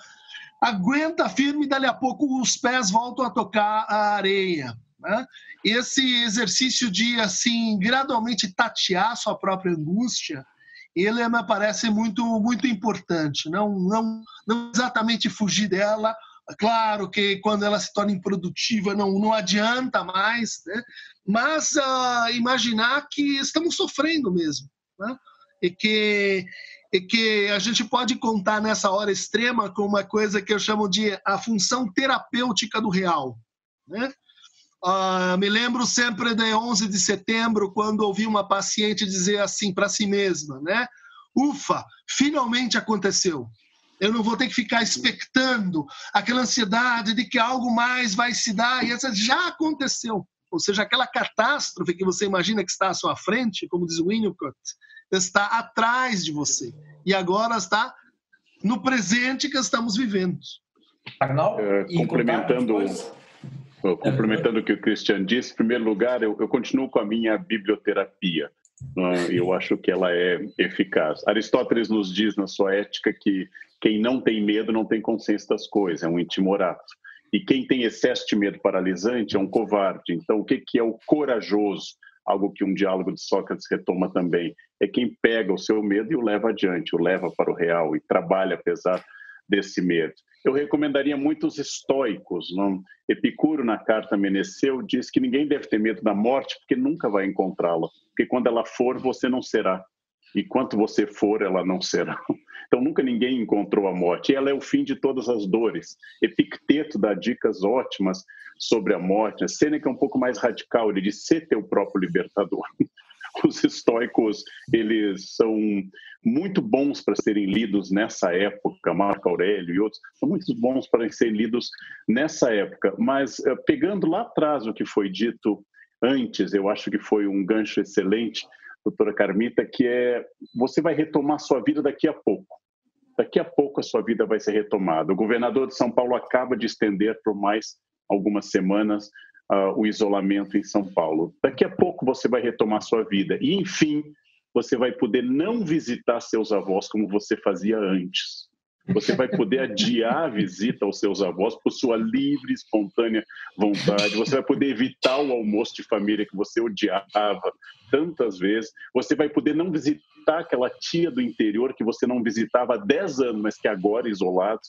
aguenta firme, dali a pouco os pés voltam a tocar a areia. Né? Esse exercício de assim gradualmente tatear sua própria angústia, ele me parece muito muito importante. Não não não exatamente fugir dela. Claro que quando ela se torna improdutiva não não adianta mais, né? mas uh, imaginar que estamos sofrendo mesmo, né? e que e que a gente pode contar nessa hora extrema com uma coisa que eu chamo de a função terapêutica do real. Né? Uh, me lembro sempre de 11 de setembro, quando ouvi uma paciente dizer assim para si mesma, né? Ufa, finalmente aconteceu. Eu não vou ter que ficar expectando aquela ansiedade de que algo mais vai se dar, e essa já aconteceu. Ou seja, aquela catástrofe que você imagina que está à sua frente, como diz Winnicott, está atrás de você. E agora está no presente que estamos vivendo. Arnaldo, uh, complementando complementando o que o Christian disse, em primeiro lugar, eu, eu continuo com a minha biblioterapia. Né? Eu acho que ela é eficaz. Aristóteles nos diz na sua ética que quem não tem medo não tem consciência das coisas, é um intimorato. E quem tem excesso de medo paralisante é um covarde. Então, o que, que é o corajoso? algo que um diálogo de Sócrates retoma também, é quem pega o seu medo e o leva adiante, o leva para o real e trabalha apesar desse medo. Eu recomendaria muito os estoicos. Não? Epicuro, na carta Meneceu, diz que ninguém deve ter medo da morte porque nunca vai encontrá-la, porque quando ela for, você não será. E quanto você for, ela não será. (laughs) Então, nunca ninguém encontrou a morte. E ela é o fim de todas as dores. Epicteto dá dicas ótimas sobre a morte. Sêneca é um pouco mais radical, ele diz ser teu próprio libertador. (laughs) (laughs) Os estoicos, eles são muito bons para serem lidos nessa época, Marco Aurélio e outros, são muito bons para serem lidos nessa época. Mas, eh, pegando lá atrás o que foi dito antes, eu acho que foi um gancho excelente, doutora Carmita, que é você vai retomar sua vida daqui a pouco. Daqui a pouco a sua vida vai ser retomada. O governador de São Paulo acaba de estender por mais algumas semanas uh, o isolamento em São Paulo. Daqui a pouco você vai retomar sua vida. E, enfim, você vai poder não visitar seus avós como você fazia antes. Você vai poder adiar a visita aos seus avós por sua livre, espontânea vontade. Você vai poder evitar o almoço de família que você odiava tantas vezes. Você vai poder não visitar aquela tia do interior que você não visitava há 10 anos, mas que agora, isolado,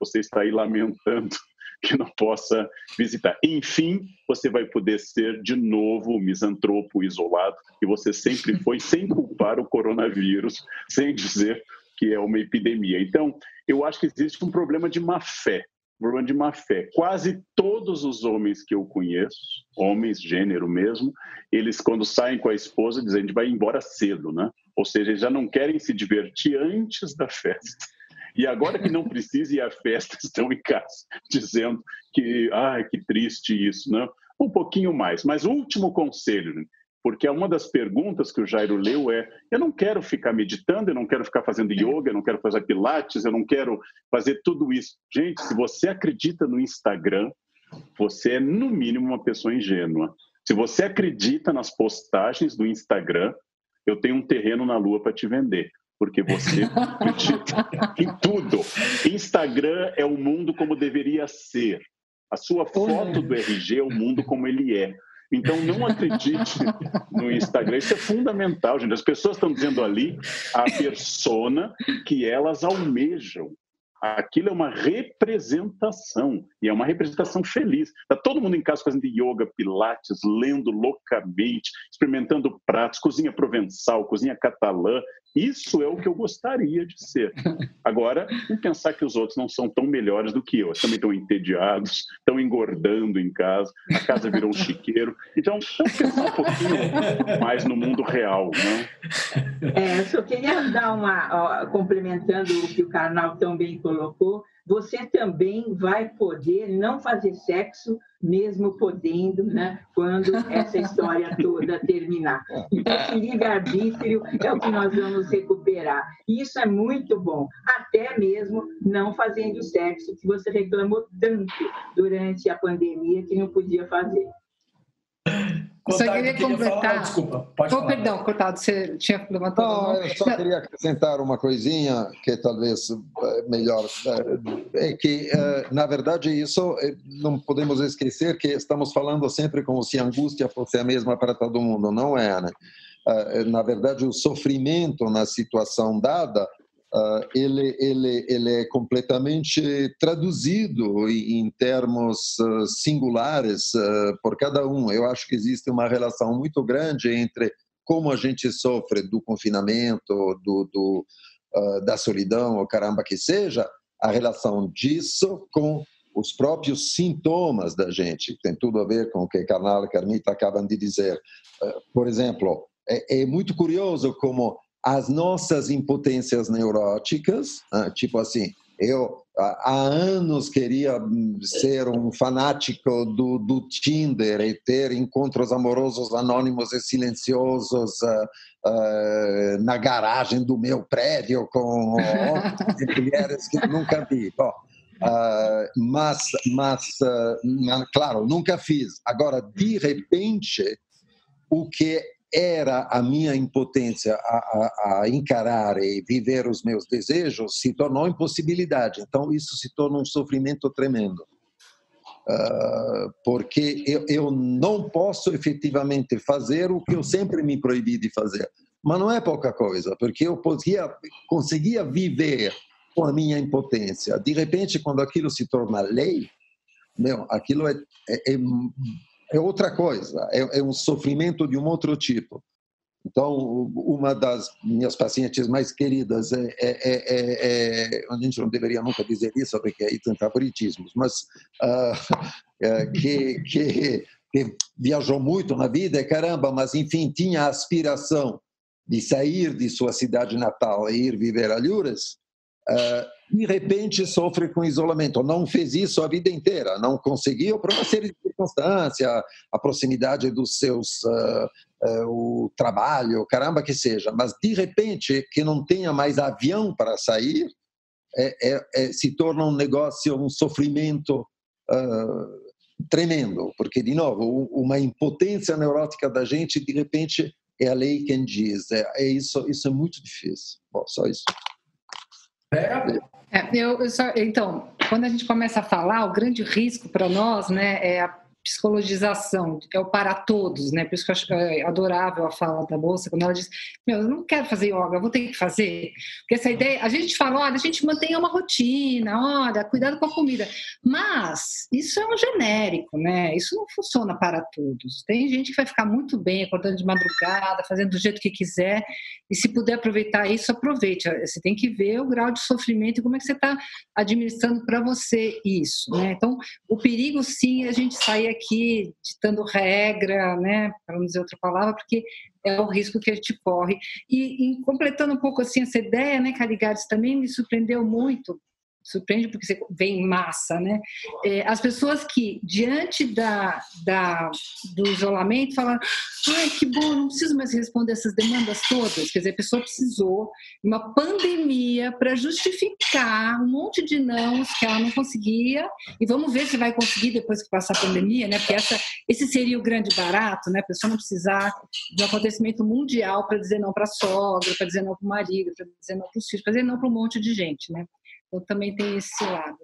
você está aí lamentando que não possa visitar. Enfim, você vai poder ser de novo misantropo isolado que você sempre foi, (laughs) sem culpar o coronavírus, sem dizer que é uma epidemia. Então, eu acho que existe um problema de má fé. Um problema de má fé. Quase todos os homens que eu conheço, homens, gênero mesmo, eles, quando saem com a esposa, dizem: a gente vai embora cedo, né? Ou seja, eles já não querem se divertir antes da festa. E agora que não precisa ir à festa, estão (laughs) em casa, dizendo que, ai, que triste isso, né? Um pouquinho mais. Mas último conselho, né? porque uma das perguntas que o Jairo leu é: eu não quero ficar meditando, eu não quero ficar fazendo yoga, eu não quero fazer pilates, eu não quero fazer tudo isso. Gente, se você acredita no Instagram, você é no mínimo uma pessoa ingênua. Se você acredita nas postagens do Instagram, eu tenho um terreno na lua para te vender. Porque você acredita (laughs) em tudo. Instagram é o mundo como deveria ser. A sua foto do RG é o mundo como ele é. Então, não acredite no Instagram. Isso é fundamental, gente. As pessoas estão dizendo ali a persona que elas almejam. Aquilo é uma representação e é uma representação feliz. Está todo mundo em casa fazendo yoga, pilates, lendo loucamente, experimentando pratos, cozinha provençal, cozinha catalã, isso é o que eu gostaria de ser. (laughs) Agora, não pensar que os outros não são tão melhores do que eu. Eles também estão entediados, estão engordando em casa, a casa virou um (laughs) chiqueiro. Então, vamos pensar um pouquinho mais no mundo real. Né? É, eu só queria dar uma, ó, complementando o que o Carnal tão bem colocou, você também vai poder não fazer sexo, mesmo podendo, né, quando essa história toda terminar. Então, esse livre-arbítrio é o que nós vamos recuperar. E isso é muito bom, até mesmo não fazendo sexo, que você reclamou tanto durante a pandemia que não podia fazer. Só queria completar. Falar... Ah, desculpa, pode oh, falar. Perdão, cortado, você tinha levantado. Não, eu só queria acrescentar uma coisinha que talvez é melhor. É, é que, é, na verdade, isso não podemos esquecer que estamos falando sempre como se a angústia fosse a mesma para todo mundo. Não é, né? Na verdade, o sofrimento na situação dada Uh, ele, ele, ele é completamente traduzido em, em termos uh, singulares uh, por cada um. Eu acho que existe uma relação muito grande entre como a gente sofre do confinamento, do, do da solidão, ou caramba que seja, a relação disso com os próprios sintomas da gente. Tem tudo a ver com o que Carnal e Carmita acabam de dizer. por exemplo, é, é muito curioso como as nossas impotências neuróticas, né? tipo assim, eu há anos queria ser um fanático do, do Tinder e ter encontros amorosos anônimos e silenciosos uh, uh, na garagem do meu prédio com mulheres que nunca vi. Bom, uh, mas, mas claro, nunca fiz. Agora, de repente, o que era a minha impotência a, a, a, encarar e viver os meus desejos se tornou impossibilidade. Então isso se torna um sofrimento tremendo. Uh, porque eu, eu, não posso efetivamente fazer o que eu sempre me proibi de fazer. Mas não é pouca coisa, porque eu podia, conseguia viver com a minha impotência. De repente, quando aquilo se torna lei, meu, aquilo é, é, é, é outra coisa, é, é um sofrimento de um outro tipo. Então, uma das minhas pacientes mais queridas é, é, é, é, a gente não deveria nunca dizer isso porque aí tem favoritismos, mas uh, (laughs) que, que, que, viajou muito na vida, caramba, mas enfim tinha a aspiração de sair de sua cidade natal e ir viver a Lures, uh, de repente sofre com isolamento. Não fez isso a vida inteira, não conseguiu por uma série de circunstâncias, a proximidade dos seus uh, uh, o trabalho, caramba que seja, mas de repente que não tenha mais avião para sair, é, é, é, se torna um negócio, um sofrimento uh, tremendo, porque, de novo, uma impotência neurótica da gente, de repente, é a lei quem diz. É, é isso, isso é muito difícil. Bom, só isso. É, eu, eu só, então, quando a gente começa a falar, o grande risco para nós né, é a psicologização, é o para todos, né? Por isso que eu acho é adorável a fala da moça, quando ela diz: Meu, eu não quero fazer yoga, eu vou ter que fazer. Porque essa ideia, a gente fala: olha, a gente mantém uma rotina, olha, cuidado com a comida. Mas isso é um genérico, né? Isso não funciona para todos. Tem gente que vai ficar muito bem acordando de madrugada, fazendo do jeito que quiser, e se puder aproveitar isso, aproveite. Você tem que ver o grau de sofrimento e como é que você está administrando para você isso, né? Então, o perigo, sim, é a gente sair aqui ditando regra, né, para não dizer outra palavra, porque é o risco que a gente corre. E, e completando um pouco assim essa ideia, né, Caligares, também me surpreendeu muito surpreende porque você vem em massa, né? É, as pessoas que, diante da, da, do isolamento, falam: ai, que bom, não preciso mais responder essas demandas todas. Quer dizer, a pessoa precisou de uma pandemia para justificar um monte de nãos que ela não conseguia, e vamos ver se vai conseguir depois que passar a pandemia, né? Porque essa, esse seria o grande barato, né? A pessoa não precisar de um acontecimento mundial para dizer não para a sogra, para dizer não para o marido, para dizer não para os filhos, para dizer não para um monte de gente, né? Então também tem esse lado.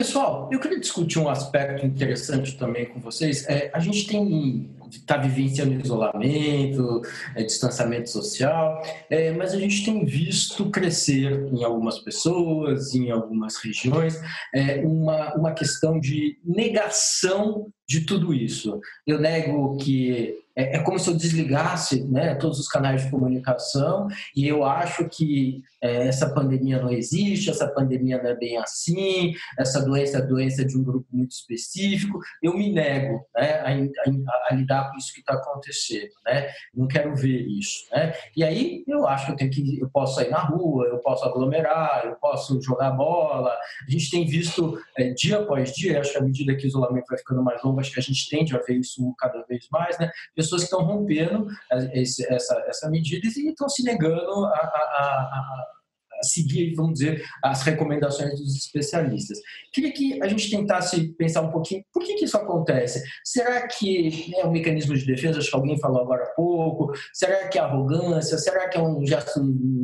Pessoal, eu queria discutir um aspecto interessante também com vocês. É, a gente tem está vivenciando isolamento, é, distanciamento social, é, mas a gente tem visto crescer em algumas pessoas, em algumas regiões, é, uma, uma questão de negação de tudo isso. Eu nego que é, é, como se eu desligasse né, todos os canais de comunicação e eu acho que é, essa pandemia não existe, essa pandemia não é bem assim, essa doença é doença de um grupo muito específico. Eu me nego né, a, a, a, lidar com isso que está acontecendo, né? Não quero ver isso, né? E aí eu acho que eu tenho que, eu posso sair na rua, eu posso aglomerar, eu posso jogar bola. A gente tem visto é, dia após dia, acho que à medida que o isolamento vai ficando mais longo, acho que a gente tende a ver isso cada vez mais, né? Pessoas que estão rompendo esse, essa, essa medida e estão se negando a, a seguir, vamos dizer, as recomendações dos especialistas. Queria que a gente tentasse pensar um pouquinho por que, que isso acontece. Será que é um mecanismo de defesa, acho que alguém falou agora há pouco? Será que é arrogância? Será que é um gesto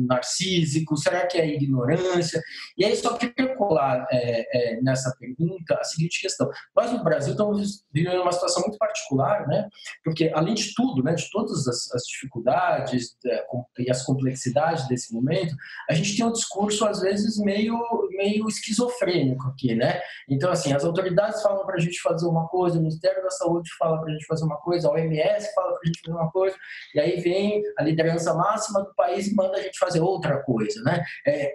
narcísico? Será que é ignorância? E aí só queria colar é, é, nessa pergunta a seguinte questão. Nós no Brasil estamos vivendo uma situação muito particular, né? porque além de tudo, né, de todas as, as dificuldades é, e as complexidades desse momento, a gente tem um discurso às vezes meio, meio esquizofrênico aqui, né? Então, assim, as autoridades falam para a gente fazer uma coisa, o Ministério da Saúde fala para a gente fazer uma coisa, a OMS fala para a gente fazer uma coisa, e aí vem a liderança máxima do país e manda a gente fazer outra coisa, né? É,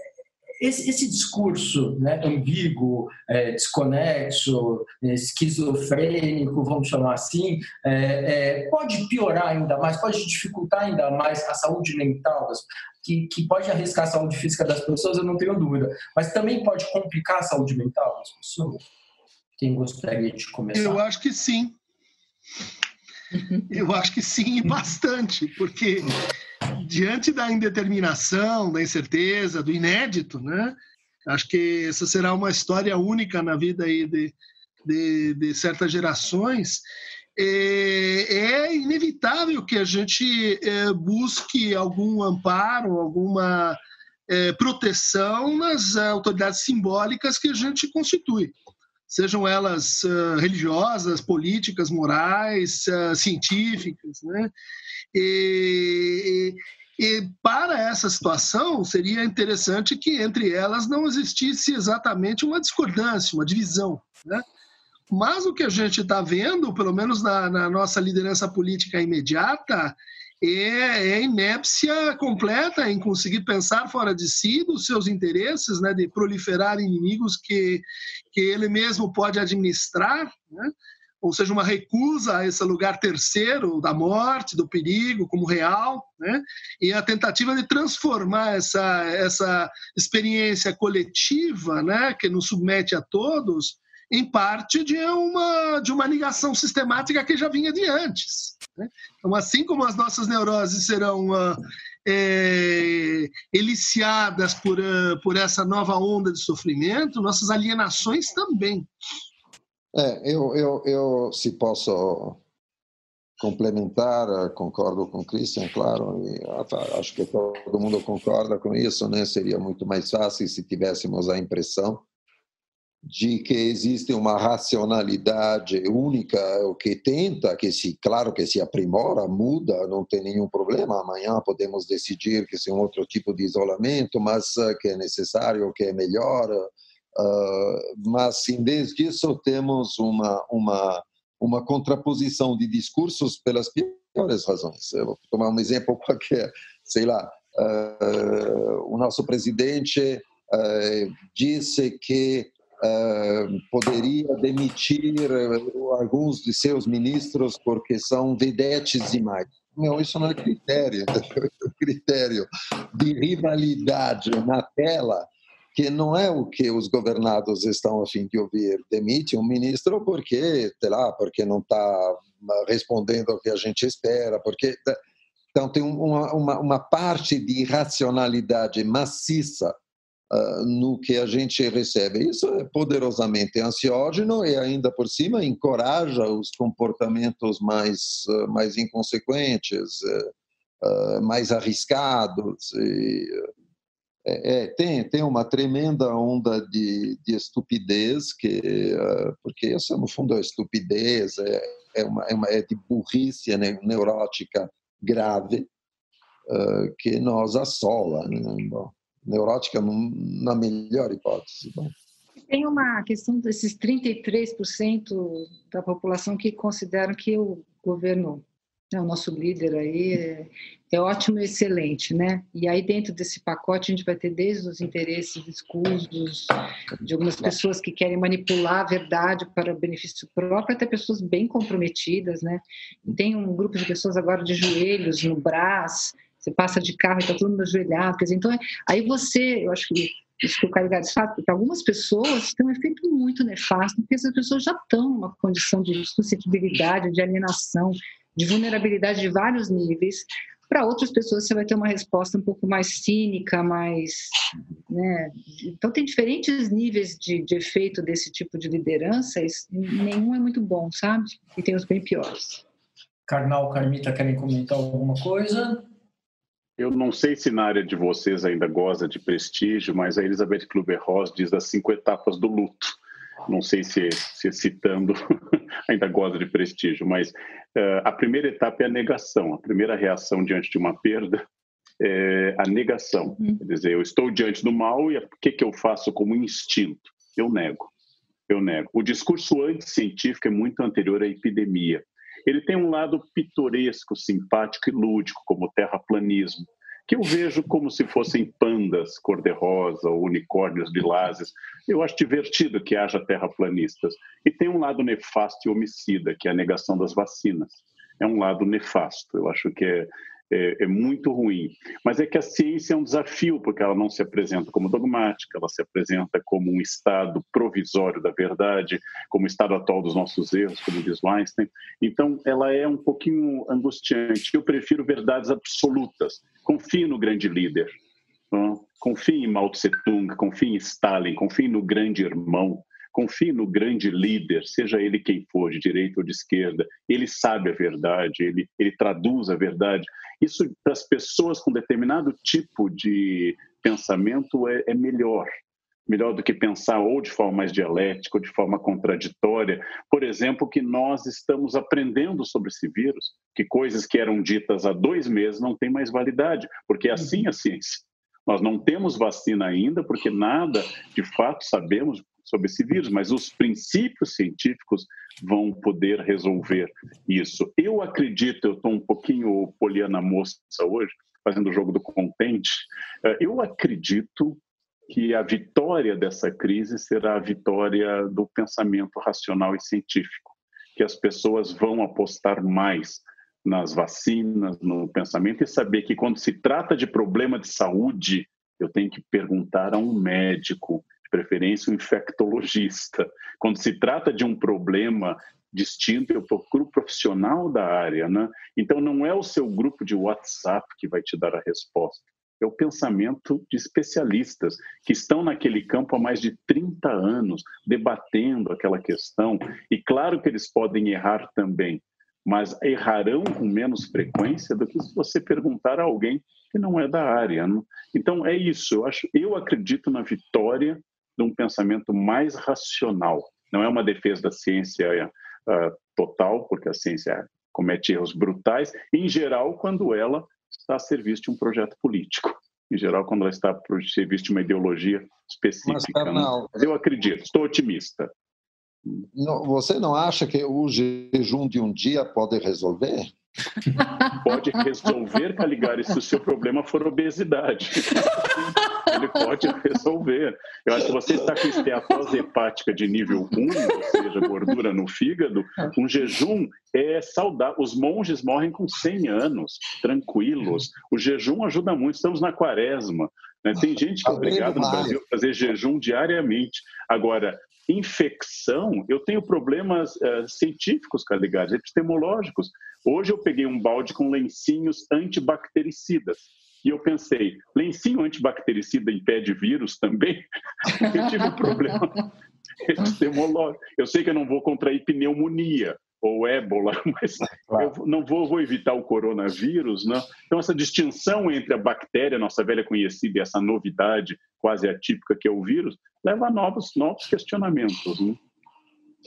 esse, esse, discurso né, ambíguo, é, desconexo, esquizofrênico, vamos chamar assim, é, é, pode piorar ainda mais, pode dificultar ainda mais a saúde mental das, que, que pode arriscar a saúde física das pessoas, eu não tenho dúvida, mas também pode complicar a saúde mental das pessoas? Quem gostaria de começar? Eu acho que sim. Eu acho que sim, bastante, porque diante da indeterminação, da incerteza, do inédito, né? Acho que essa será uma história única na vida aí de, de, de certas gerações é, é inevitável que a gente é, busque algum amparo, alguma é, proteção nas autoridades simbólicas que a gente constitui. sejam elas religiosas, políticas, morais, científicas. Né? E, e, para essa situação, seria interessante que entre elas não existisse exatamente uma discordância, uma divisão. Né? Mas o que a gente está vendo, pelo menos na, na nossa liderança política imediata, é, é inépcia completa em conseguir pensar fora de si, dos seus interesses, né, de proliferar inimigos que, que ele mesmo pode administrar, né? ou seja, uma recusa a esse lugar terceiro da morte, do perigo como real, né? e a tentativa de transformar essa, essa experiência coletiva, né, que nos submete a todos, em parte de uma, de uma negação sistemática que já vinha de antes. Né? Então, assim como as nossas neuroses serão uh, é, eliciadas por, uh, por essa nova onda de sofrimento, nossas alienações também. É, eu, eu, eu, se posso complementar, concordo com o Christian, claro, acho que todo mundo concorda com isso, né? Seria muito mais fácil se tivéssemos a impressão de que existe uma racionalidade única, o que tenta, que se, claro que se aprimora, muda, não tem nenhum problema. Amanhã podemos decidir que é um outro tipo de isolamento, mas uh, que é necessário, que é melhor. Uh, mas em vez disso temos uma uma uma contraposição de discursos pelas piores razões. Eu vou tomar um exemplo qualquer, sei lá, uh, o nosso presidente disse que poderia demitir alguns de seus ministros porque são vedetes demais. Não, isso não é critério, (laughs) é critério de rivalidade na tela que não é o que os governados estão a fim de ouvir. Demite um ministro porque, sei lá, porque não está respondendo ao que a gente espera, porque então tem uma, uma, uma parte de racionalidade maciça uh, no que a gente recebe. Isso é poderosamente ansiógeno e ainda por cima encoraja os comportamentos mais uh, mais inconsequentes, uh, mais arriscados. E, é, é, tem, tem uma tremenda onda de, de estupidez, que, porque isso no fundo é estupidez, é, é, uma, é, uma, é de burrice neurótica grave que nos assola. Né? Bom, neurótica na melhor hipótese. Bom. Tem uma questão desses 33% da população que consideram que o governo, né, o nosso líder aí, é, é, ótimo e excelente, né? E aí dentro desse pacote a gente vai ter desde os interesses escusos de algumas pessoas que querem manipular a verdade para o benefício próprio, até pessoas bem comprometidas, né? tem um grupo de pessoas agora de joelhos no braço você passa de carro e está todo mundo ajoelhado. Quer dizer, então, aí você, eu acho que isso que o Caio Gades fala, porque algumas pessoas têm um efeito muito nefasto, porque essas pessoas já estão numa condição de suscetibilidade, de alienação, de vulnerabilidade de vários níveis. Para outras pessoas, você vai ter uma resposta um pouco mais cínica, mais. Né? Então, tem diferentes níveis de, de efeito desse tipo de liderança, e nenhum é muito bom, sabe? E tem os bem piores. Carnal, Carmita, querem comentar alguma coisa? Eu não sei se na área de vocês ainda goza de prestígio, mas a Elizabeth Kluber-Ross diz das cinco etapas do luto. Não sei se, se citando (laughs) ainda goza de prestígio, mas uh, a primeira etapa é a negação. A primeira reação diante de uma perda é a negação. Uhum. Quer dizer, eu estou diante do mal e o que, que eu faço como instinto? Eu nego. Eu nego. O discurso anticientífico é muito anterior à epidemia. Ele tem um lado pitoresco, simpático e lúdico, como o terraplanismo, que eu vejo como se fossem pandas cor-de-rosa ou unicórnios lilazes. Eu acho divertido que haja terraplanistas. E tem um lado nefasto e homicida, que é a negação das vacinas. É um lado nefasto. Eu acho que é, é, é, muito ruim. Mas é que a ciência é um desafio, porque ela não se apresenta como dogmática, ela se apresenta como um estado provisório da verdade, como o estado atual dos nossos erros, como diz Einstein. Então, ela é um pouquinho angustiante. Eu prefiro verdades absolutas. Confie no grande líder. Não? Confie em Mao Tse-tung, confie em Stalin, confie no grande irmão. Confie no grande líder, seja ele quem for, de direita ou de esquerda. Ele sabe a verdade, ele, ele traduz a verdade. Isso, para as pessoas com determinado tipo de pensamento, é, é melhor. melhor do que pensar ou de forma mais dialética ou de forma contraditória. Por exemplo, que nós estamos aprendendo sobre esse vírus, que coisas que eram ditas há dois meses não têm mais validade, porque é assim a ciência. Nós não temos vacina ainda, porque nada de fato sabemos sobre esse vírus, mas os princípios científicos vão poder resolver isso. Eu acredito, eu estou um pouquinho poliana moça hoje, fazendo o jogo do contente, eh, eu acredito que a vitória dessa crise será a vitória do pensamento racional e científico, que as pessoas vão apostar mais nas vacinas, no pensamento e saber que quando se trata de problema de saúde, eu tenho que perguntar a um médico, preferência um infectologista. Quando se trata de um problema distinto, eu procuro profissional da área, né? Então não é o seu grupo de WhatsApp que vai te dar a resposta. É o pensamento de especialistas que estão naquele campo há mais de 30 anos, debatendo aquela questão. E claro que eles podem errar também, mas errarão com menos frequência do que se você perguntar a alguém que não é da área. Né? Então é isso. Eu acho, eu acredito na vitória de um pensamento mais racional. Não é uma defesa da ciência uh, total, porque a ciência comete erros brutais. Em geral, quando ela está a serviço de um projeto político. Em geral, quando ela está a serviço de uma ideologia específica. Mas, Carnal, né? Eu acredito, estou otimista. Não, você não acha que o jejum de um dia pode resolver? Pode resolver, Caligari, se o seu problema for obesidade. (laughs) Ele pode (laughs) resolver. Eu acho que você está com esteatose hepática de nível 1, ou seja, gordura no fígado, um jejum é saudável. Os monges morrem com 100 anos, tranquilos. O jejum ajuda muito. Estamos na quaresma. Né? Tem gente que é obrigada no Brasil a fazer jejum diariamente. Agora, infecção, eu tenho problemas uh, científicos, ligados, epistemológicos. Hoje eu peguei um balde com lencinhos antibactericidas. E eu pensei, lencinho antibactericida impede vírus também? (laughs) eu tive um problema epistemológico. Eu sei que eu não vou contrair pneumonia, ou ébola, (laughs) mas claro. eu não vou, vou, evitar o coronavírus, né? Então essa distinção entre a bactéria, nossa velha conhecida, e essa novidade quase atípica que é o vírus, leva a novos, novos questionamentos. Né?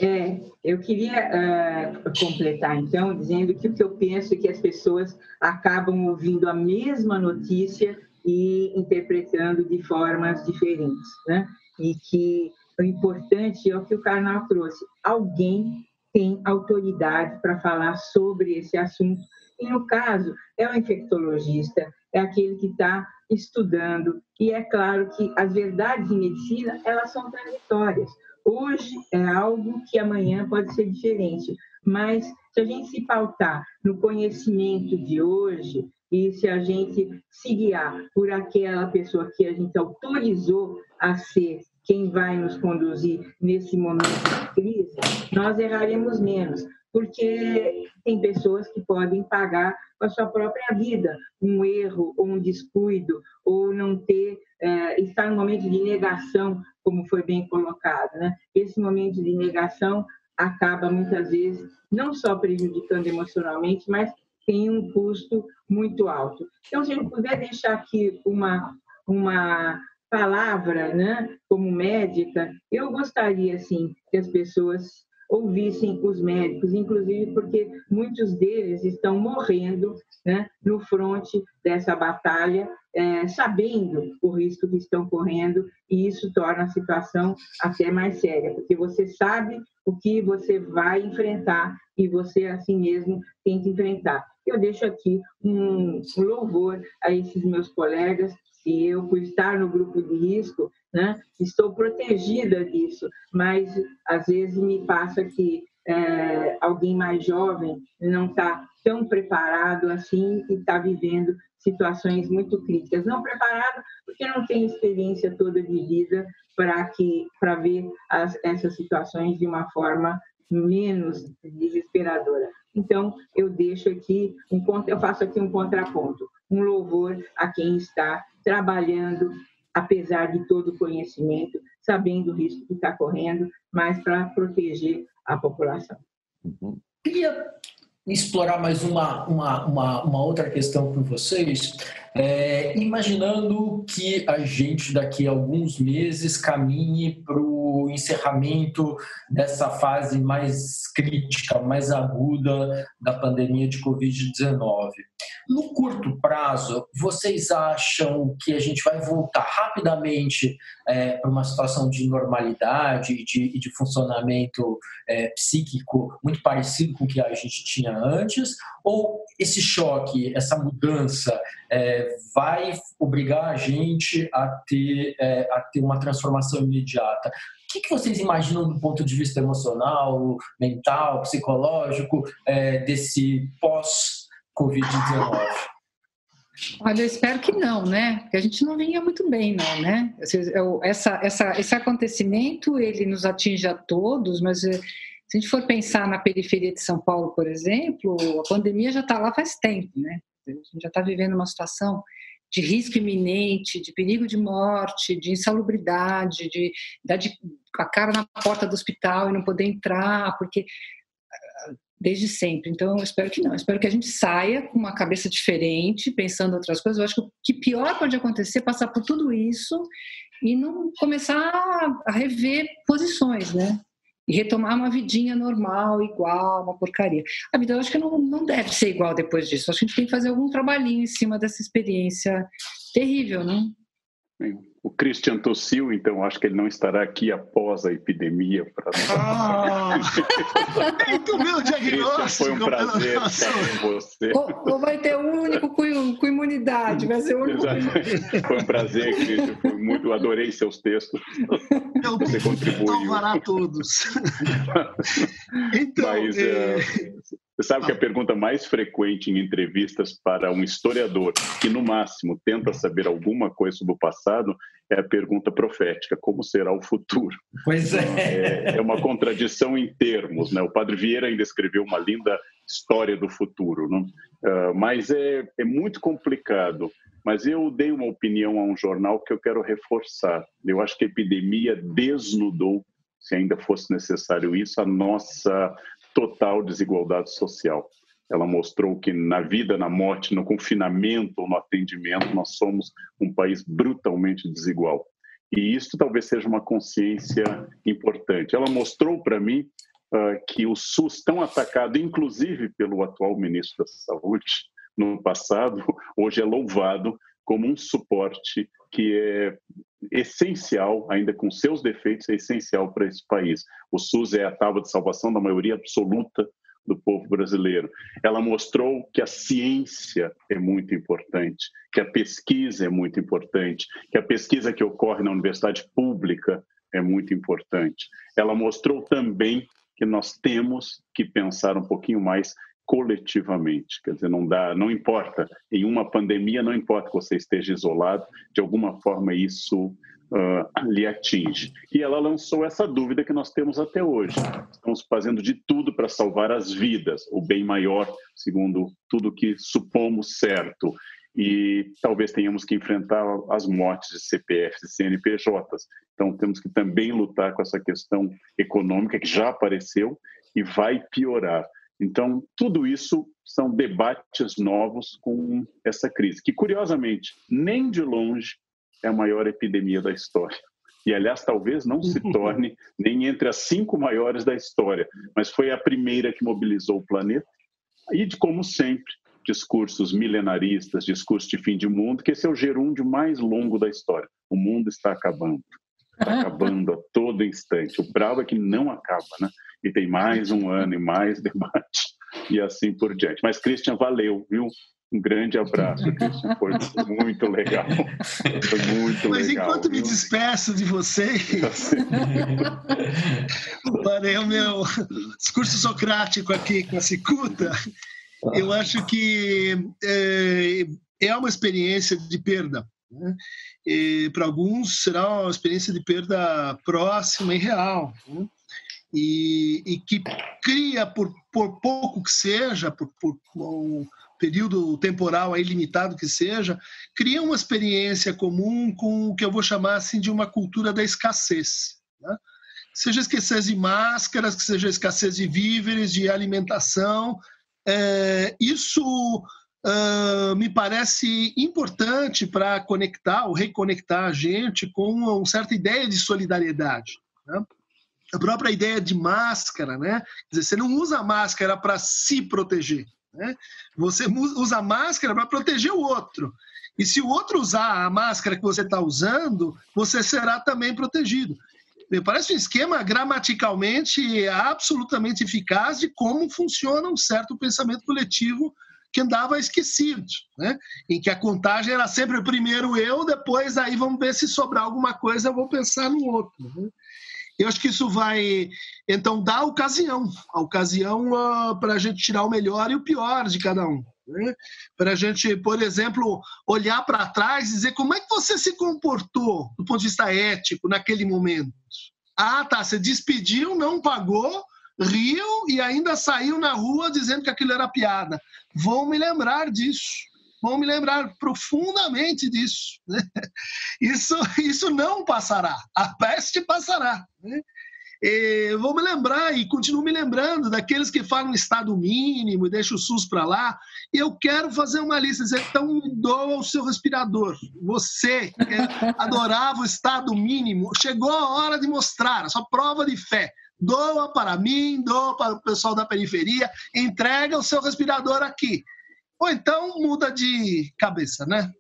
É, eu queria uh, completar então dizendo que o que eu penso é que as pessoas acabam ouvindo a mesma notícia e interpretando de formas diferentes, né? E que o importante é o que o Karnal trouxe: alguém tem autoridade para falar sobre esse assunto. E no caso, é o infectologista, é aquele que está estudando. E é claro que as verdades em medicina, elas são transitórias. Hoje é algo que amanhã pode ser diferente, mas se a gente se pautar no conhecimento de hoje e se a gente se guiar por aquela pessoa que a gente autorizou a ser quem vai nos conduzir nesse momento de crise, nós erraremos menos, porque tem pessoas que podem pagar com a sua própria vida um erro ou um descuido ou não ter é, estar no momento de negação, como foi bem colocado, né? Esse momento de negação acaba muitas vezes não só prejudicando emocionalmente, mas tem um custo muito alto. Então, se gente puder deixar aqui uma uma palavra, né, como médica, eu gostaria assim que as pessoas ouvissem os médicos, inclusive porque muitos deles estão morrendo né, no fronte dessa batalha, é, sabendo o risco que estão correndo, e isso torna a situação até mais séria, porque você sabe o que você vai enfrentar e você assim mesmo tem que enfrentar. Eu deixo aqui um louvor a esses meus colegas e eu, por estar no grupo de risco, né, estou protegida disso, mas às vezes me passa que é, alguém mais jovem não está tão preparado assim e está vivendo situações muito críticas. Não preparado porque não tem experiência toda de vida para que para ver as, essas situações de uma forma menos desesperadora. Então eu deixo aqui um eu faço aqui um contraponto, um louvor a quem está trabalhando, apesar de todo o conhecimento, sabendo o risco que está correndo, mas para proteger a população. Uhum. Queria explorar mais uma, uma, uma, uma, outra questão com vocês. É, imaginando que a gente daqui a alguns meses caminhe para o encerramento dessa fase mais crítica, mais aguda da pandemia de Covid-19. No curto prazo, vocês acham que a gente vai voltar rapidamente é, para uma situação de normalidade e de, de, funcionamento é, psíquico muito parecido com o que a gente tinha antes? Ou esse choque, essa mudança, é, vai obrigar a gente a ter, é, a ter uma transformação imediata? O que, que, vocês imaginam do ponto de vista emocional, mental, psicológico, é, desse pós-Covid-19? Olha, eu espero que não, né? Porque a gente não vinha muito bem, não, né? Essa, essa, esse acontecimento, ele nos atinge a todos, mas eh, se a gente for pensar na periferia de São Paulo, por exemplo, a pandemia já está lá faz tempo, né? A gente já está vivendo uma situação de risco iminente, de perigo de morte, de insalubridade, de dar de, a cara na porta do hospital e não poder entrar, porque desde sempre. Então, eu espero que não. Eu espero que a gente saia com uma cabeça diferente, pensando outras coisas. Eu acho que o que pior pode acontecer é passar por tudo isso e não começar a rever posições, né? E retomar uma vidinha normal, igual, uma porcaria. A vida eu acho que não, não deve ser igual depois disso. Acho que a gente tem que fazer algum trabalhinho em cima dessa experiência terrível, não? O Christian tossiu, então acho que ele não estará aqui após a epidemia. Para... Ah, (laughs) muito meu diagnóstico. Foi um prazer estar com você. Ou, vai ter um único com, com, imunidade, vai ser o único. Foi um prazer, Christian. Foi muito, adorei seus textos. Eu você contribuiu. Salvará todos. (laughs) então, Mas, é... Você sabe que a pergunta mais frequente em entrevistas para um historiador que, no máximo, tenta saber alguma coisa sobre o passado é a pergunta profética: como será o futuro? Pois é. É, é uma contradição em termos. Né? O Padre Vieira ainda escreveu uma linda história do futuro, né? uh, mas é, é muito complicado. Mas eu dei uma opinião a um jornal que eu quero reforçar. Eu acho que a epidemia desnudou, se ainda fosse necessário isso, a nossa total desigualdade social. Ela mostrou que na vida, na morte, no confinamento no atendimento, nós somos um país brutalmente desigual. E isso talvez seja uma consciência importante. Ela mostrou para mim uh, que o SUS, tão atacado, inclusive pelo atual ministro da Saúde, no passado, hoje é louvado como um suporte que é essencial, ainda com seus defeitos, é essencial para esse país. O SUS é a tábua de salvação da maioria absoluta do povo brasileiro. Ela mostrou que a ciência é muito importante, que a pesquisa é muito importante, que a pesquisa que ocorre na universidade pública é muito importante. Ela mostrou também que nós temos que pensar um pouquinho mais coletivamente. Quer dizer, não dá, não importa. Em uma pandemia, não importa que você esteja isolado, de alguma forma isso uh, lhe atinge. E ela lançou essa dúvida que nós temos até hoje. Estamos fazendo de tudo para salvar as vidas, o bem maior, segundo tudo que supomos certo. E talvez tenhamos que enfrentar as mortes de CPFs e CNPJs. Então, temos que também lutar com essa questão econômica que já apareceu e vai piorar. Então, tudo isso são debates novos com essa crise, que curiosamente, nem de longe é a maior epidemia da história. E, aliás, talvez não se (laughs) torne nem entre as cinco maiores da história, mas foi a primeira que mobilizou o planeta. E, como sempre, discursos milenaristas, discursos de fim de mundo, que esse é o gerúndio mais longo da história. O mundo está acabando. Está (laughs) acabando a todo instante. O bravo é que não acaba, né? E tem mais um ano e mais debate e assim por diante. Mas, Christian, valeu, viu? Um grande abraço, Christian. Foi muito legal. Foi muito Mas legal. Mas enquanto viu? me despeço de vocês, (laughs) para o meu discurso socrático aqui com a cicuta, eu acho que é, é uma experiência de perda. Né? Para alguns será uma experiência de perda próxima e real. Né? E, e, que cria, por, por pouco que seja, por, por um período temporal aí limitado que seja, cria uma experiência comum com o que eu vou chamar assim de uma cultura da escassez. Né? Seja escassez de máscaras, que seja escassez de víveres, de alimentação, é, isso uh, me parece importante para conectar ou reconectar a gente com uma certa ideia de solidariedade. Né? A própria ideia de máscara, né? Quer dizer, você não usa máscara para se proteger, né? Você usa máscara para proteger o outro. E se o outro usar a máscara que você está usando, você será também protegido. Me parece um esquema gramaticalmente absolutamente eficaz de como funciona um certo pensamento coletivo que andava esquecido, né? em que a contagem era sempre primeiro eu, depois aí vamos ver se sobrar alguma coisa, eu vou pensar no outro. Né? Eu acho que isso vai, então, dar a ocasião, a ocasião uh, para a gente tirar o melhor e o pior de cada um. Né? Para a gente, por exemplo, olhar para trás e dizer como é que você se comportou do ponto de vista ético naquele momento. Ah, tá, você despediu, não pagou, riu e ainda saiu na rua dizendo que aquilo era piada. Vão me lembrar disso. Vão me lembrar profundamente disso. Né? Isso, isso não passará. A peste passará. Né? E vou me lembrar e continuo me lembrando daqueles que falam estado mínimo e deixa o SUS para lá. Eu quero fazer uma lista, dizer, então doa o seu respirador. Você que adorava o estado mínimo, chegou a hora de mostrar a sua prova de fé doa para mim, doa para o pessoal da periferia, entrega o seu respirador aqui. Ou então muda de cabeça, né?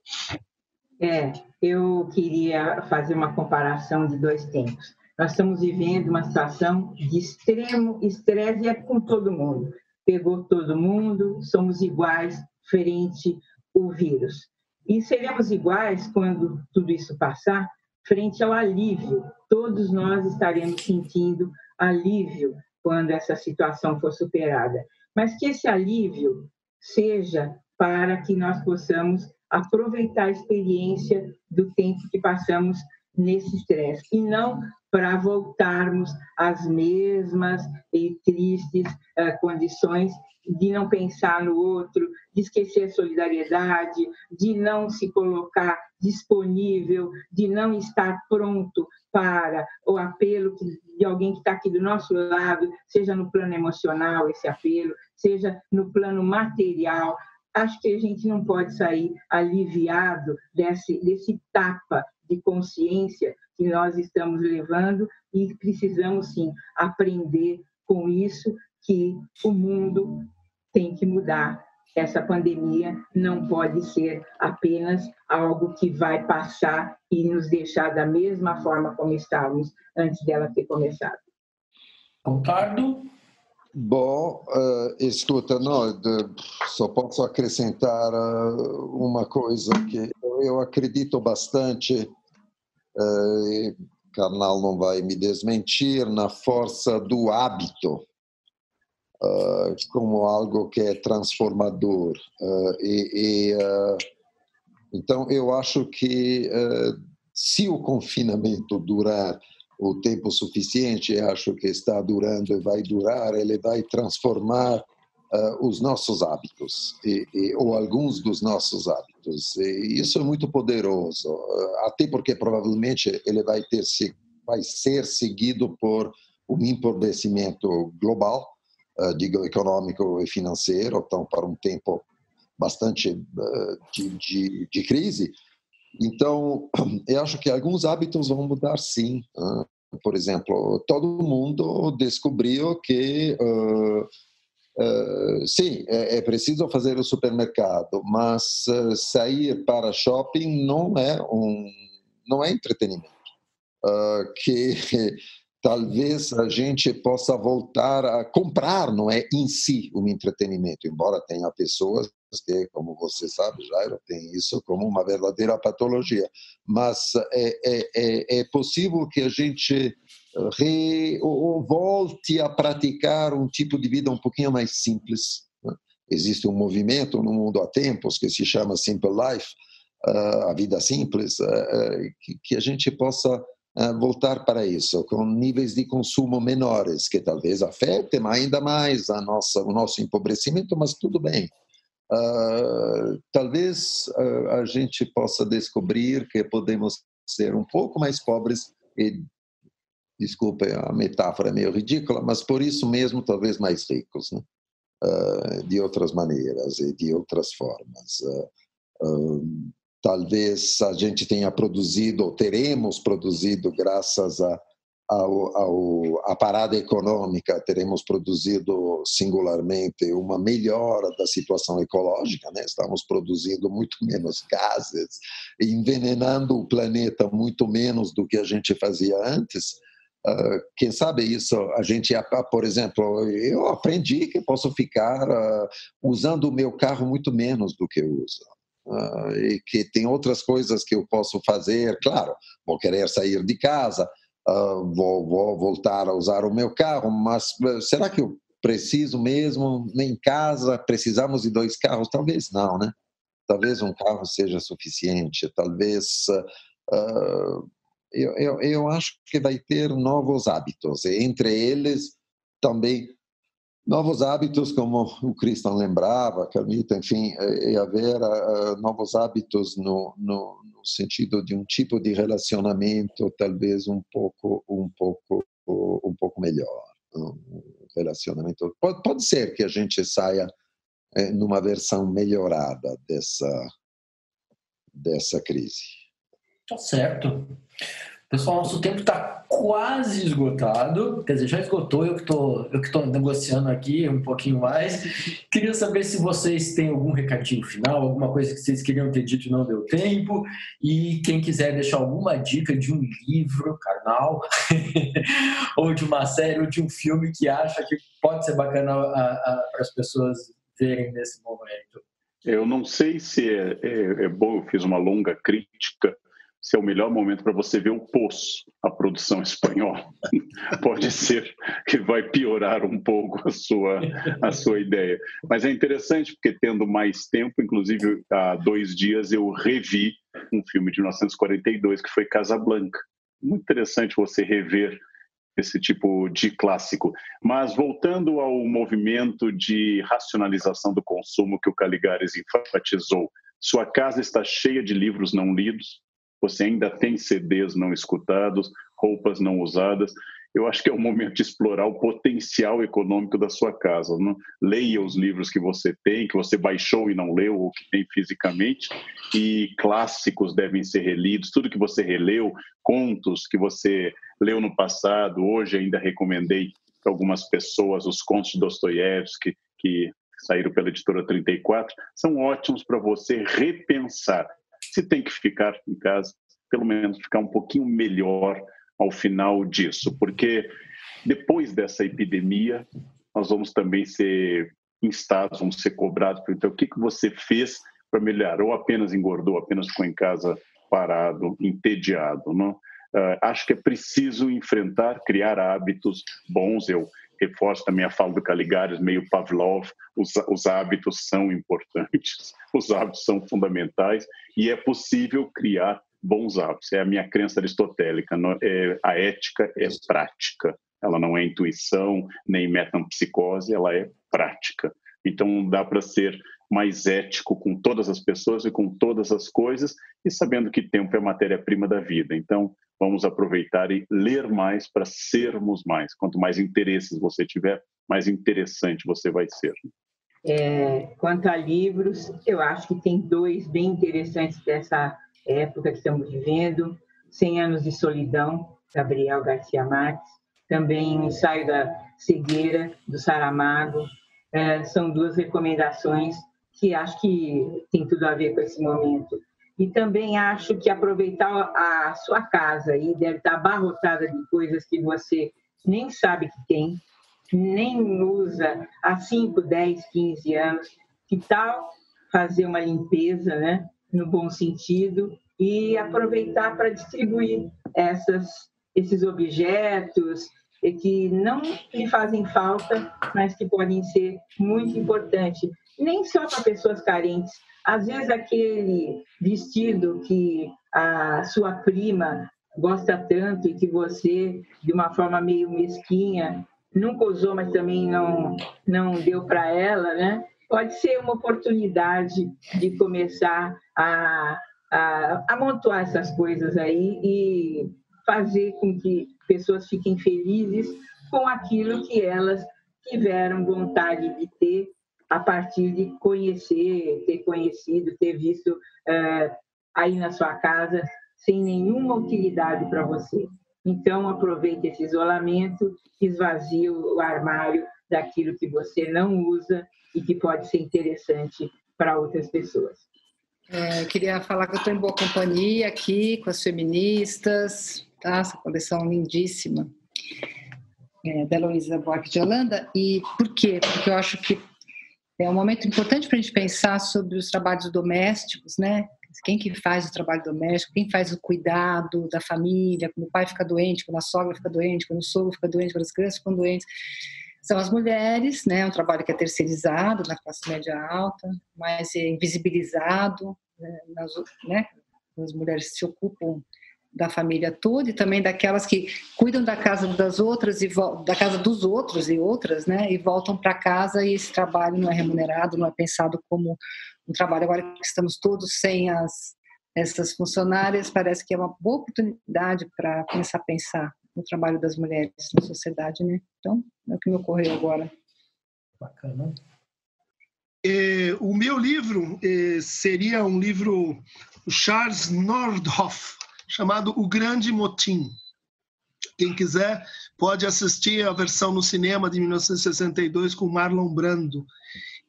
É, eu queria fazer uma comparação de dois tempos. Nós estamos vivendo uma situação de extremo estresse é com todo mundo. Pegou todo mundo, somos iguais frente ao vírus. E seremos iguais quando tudo isso passar, frente ao alívio. Todos nós estaremos sentindo alívio quando essa situação for superada, mas que esse alívio seja para que nós possamos aproveitar a experiência do tempo que passamos nesse estresse. E não para voltarmos às mesmas e tristes uh, condições de não pensar no outro, de esquecer a solidariedade, de não se colocar disponível, de não estar pronto para o apelo de alguém que está aqui do nosso lado, seja no plano emocional esse apelo, seja no plano material. Acho que a gente não pode sair aliviado desse, desse tapa de consciência que nós estamos levando e precisamos sim aprender com isso que o mundo tem que mudar. Essa pandemia não pode ser apenas algo que vai passar e nos deixar da mesma forma como estávamos antes dela ter começado. Ricardo? Bom, uh, escuta, de, só posso acrescentar uh, uma coisa que eu acredito bastante, uh, o Carnal não vai me desmentir, na força do hábito uh, como algo que é transformador. Uh, e, e então, eu acho que se o confinamento durar o tempo suficiente, acho que está durando e vai durar, ele vai transformar os nossos hábitos, e, e, ou alguns dos nossos hábitos. E isso é muito poderoso, até porque provavelmente ele vai, ter, vai ser seguido por um empobrecimento global, eh, digo, econômico e financeiro, estão para um tempo bastante eh, de, de, de, crise. Então, (clears throat) eu acho que alguns hábitos vão mudar sim. Por exemplo, todo mundo descobriu que uh, uh, sim, é, é, preciso fazer o supermercado, mas uh, sair para shopping não é um não é entretenimento. que (laughs) talvez a gente possa voltar a comprar, não é em si um entretenimento, embora tenha pessoas que, como você sabe, Jairo, tem isso como uma verdadeira patologia. Mas é, é, é, é possível que a gente re, ou volte a praticar um tipo de vida um pouquinho mais simples. Né? Existe um movimento no mundo há tempos que se chama Simple Life, uh, a vida simples, uh, que, que a gente possa voltar para isso, com níveis de consumo menores, que talvez afetem ainda mais a nossa, o nosso empobrecimento, mas tudo bem. Uh, talvez uh, a gente possa descobrir que podemos ser um pouco mais pobres e, desculpe a metáfora é meio ridícula, mas por isso mesmo talvez mais ricos. Né? de outras maneiras e de outras formas. talvez a gente tenha produzido, ou teremos produzido, graças a ao, ao, à parada econômica, teremos produzido singularmente uma melhora da situação ecológica, né? estamos produzindo muito menos gases, envenenando o planeta muito menos do que a gente fazia antes. Uh, quem sabe isso, a gente, por exemplo, eu aprendi que posso ficar uh, usando o meu carro muito menos do que eu uso. Uh, e que tem outras coisas que eu posso fazer, claro, vou querer sair de casa, uh, vou, vou, voltar a usar o meu carro, mas será que eu preciso mesmo em casa? Precisamos de dois carros? Talvez não, né? Talvez um carro seja suficiente, talvez. Uh, eu, eu, eu acho que vai ter novos hábitos, e entre eles também novos hábitos, como o Christian lembrava, Carmita, enfim, e haver uh, novos hábitos no, no, no, sentido de um tipo de relacionamento talvez um pouco, um pouco, um pouco melhor, um relacionamento. Pode, pode ser que a gente saia eh, numa versão melhorada dessa dessa crise. Tá certo. Pessoal, nosso tempo está quase esgotado. Quer dizer, já esgotou, eu que estou negociando aqui um pouquinho mais. Queria saber se vocês têm algum recadinho final, alguma coisa que vocês queriam ter dito e não deu tempo. E quem quiser deixar alguma dica de um livro, carnal, (laughs) ou de uma série, ou de um filme que acha que pode ser bacana para as pessoas verem nesse momento. Eu não sei se é, é, é bom, eu fiz uma longa crítica se é o melhor momento para você ver o Poço, a produção espanhola. (laughs) Pode ser que vai piorar um pouco a sua, a sua ideia. Mas é interessante porque, tendo mais tempo, inclusive há dois dias eu revi um filme de 1942 que foi Casablanca. Muito interessante você rever esse tipo de clássico. Mas voltando ao movimento de racionalização do consumo que o Caligares enfatizou, sua casa está cheia de livros não lidos, você ainda tem CDs não escutados, roupas não usadas. Eu acho que é o momento de explorar o potencial econômico da sua casa. Não? Leia os livros que você tem, que você baixou e não leu, ou que tem fisicamente, e clássicos devem ser relidos. Tudo que você releu, contos que você leu no passado, hoje ainda recomendei para algumas pessoas os contos de Dostoiévski, que saíram pela editora 34, são ótimos para você repensar se tem que ficar em casa, pelo menos ficar um pouquinho melhor ao final disso, porque depois dessa epidemia, nós vamos também ser instados, vamos ser cobrados. Então, o que, que você fez para melhorar? Ou apenas engordou, apenas ficou em casa parado, entediado, não? Uh, acho que é preciso enfrentar, criar hábitos bons. Eu reforço também a fala do Caligares, meio Pavlov, os, os hábitos são importantes, (laughs) os hábitos são fundamentais e é possível criar bons hábitos. É a minha crença aristotélica, é, a ética é prática, ela não é intuição nem metapsicose, ela é prática. Então dá para ser mais ético com todas as pessoas e com todas as coisas e sabendo que tempo é matéria-prima da vida. Então vamos aproveitar e ler mais para sermos mais. Quanto mais interesses você tiver, mais interessante você vai ser. É, quanto a livros, eu acho que tem dois bem interessantes dessa época que estamos vivendo: 100 Anos de Solidão, Gabriel Garcia Marques, também o Ensaio da Cegueira, do Saramago. É, são duas recomendações que acho que tem tudo a ver com esse momento. E também acho que aproveitar a sua casa e deve estar abarrotada de coisas que você nem sabe que tem, nem usa há 5, 10, 15 anos. Que tal fazer uma limpeza, né? no bom sentido, e aproveitar para distribuir essas, esses objetos que não lhe fazem falta, mas que podem ser muito importantes, nem só para pessoas carentes, às vezes aquele vestido que a sua prima gosta tanto e que você, de uma forma meio mesquinha, nunca usou, mas também não, não deu para ela, né? Pode ser uma oportunidade de começar a, a amontoar essas coisas aí e fazer com que pessoas fiquem felizes com aquilo que elas tiveram vontade de ter a partir de conhecer, ter conhecido, ter visto uh, aí na sua casa sem nenhuma utilidade para você. Então, aproveite esse isolamento, esvazie o armário daquilo que você não usa e que pode ser interessante para outras pessoas. É, queria falar que eu estou em boa companhia aqui com as feministas, tá? Essa coleção lindíssima é, da Heloísa Buarque de Holanda. E por quê? Porque eu acho que é um momento importante para a gente pensar sobre os trabalhos domésticos, né? Quem que faz o trabalho doméstico, quem faz o cuidado da família, quando o pai fica doente, quando a sogra fica doente, quando o sogro fica doente, quando as crianças ficam doentes. São as mulheres, né? Um trabalho que é terceirizado na classe média alta, mas é invisibilizado, né? Nas, né? As mulheres se ocupam da família toda e também daquelas que cuidam da casa das outras e da casa dos outros e outras, né? E voltam para casa e esse trabalho não é remunerado, não é pensado como um trabalho. Agora que estamos todos sem as essas funcionárias, parece que é uma boa oportunidade para começar a pensar no trabalho das mulheres na sociedade, né? Então, é o que me ocorreu agora. Bacana. É, o meu livro é, seria um livro Charles Nordhoff, chamado O Grande Motim. Quem quiser pode assistir a versão no cinema de 1962 com Marlon Brando.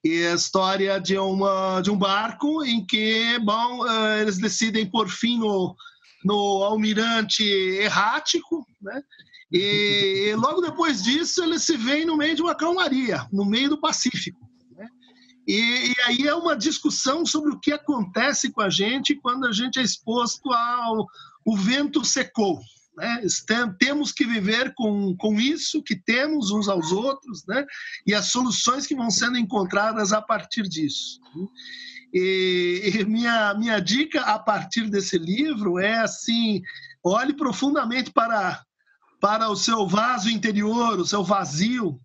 E a história de, uma, de um barco em que, bom, eh, eles decidem por fim no, no almirante errático, né? E, e logo depois disso eles se veem no meio de uma calmaria, no meio do Pacífico. Né? E, e, aí é uma discussão sobre o que acontece com a gente quando a gente é exposto ao o vento secou. Né? Temos que viver com, com isso que temos uns aos outros né? e as soluções que vão sendo encontradas a partir disso. E, e minha, minha dica a partir desse livro é assim: olhe profundamente para, para o seu vaso interior, o seu vazio,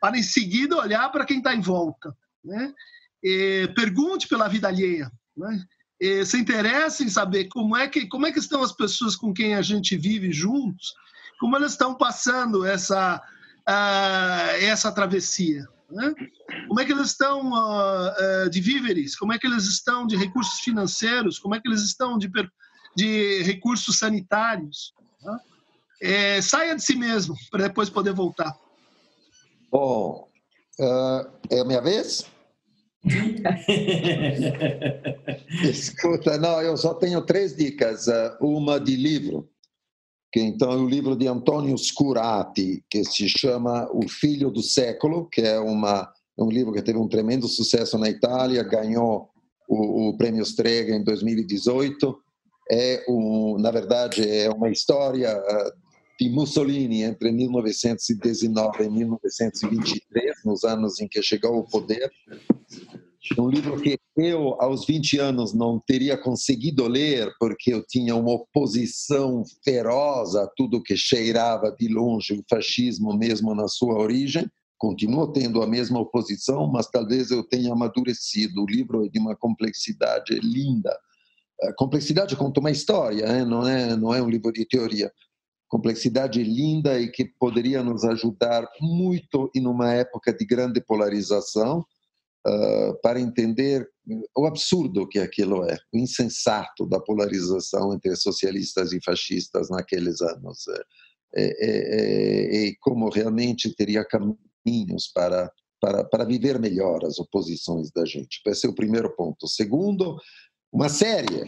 para em seguida olhar para quem está em volta. Né? E pergunte pela vida alheia. Né? Se interessa em saber como é que como é que estão as pessoas com quem a gente vive juntos, como elas estão passando essa uh, essa travessia, né? Como é que eles estão uh, uh, de víveres, como é que eles estão de recursos financeiros, como é que eles estão de, de recursos sanitários. Né? É, saia de si mesmo para depois poder voltar. Bom, é a minha vez? Escuta, não, eu só tenho três dicas. Eh, uma de livro, que então é o livro de Antônio Scurati, que se chama O Filho do Século, que é uma, um livro que teve um tremendo sucesso na Itália, ganhou o, o Prêmio Strega em 2018. É um, na verdade, é uma história eh, de Mussolini entre 1919 e 1923, nos anos em que chegou ao poder. Um livro que eu, aos 20 anos, não teria conseguido ler, porque eu tinha uma oposição feroz a tudo que cheirava de longe o fascismo, mesmo na sua origem. Continuo tendo a mesma oposição, mas talvez eu tenha amadurecido. O livro é de uma complexidade linda. A complexidade conta uma história, hein? não, é, não é um livro de teoria complexidade linda e que poderia nos ajudar muito em uma época de grande polarização uh, para entender o absurdo que aquilo é, o insensato da polarização entre socialistas e fascistas naqueles anos e, e, e como realmente teria caminhos para para, para viver melhor as oposições da gente. Esse é o primeiro ponto. Segundo, uma série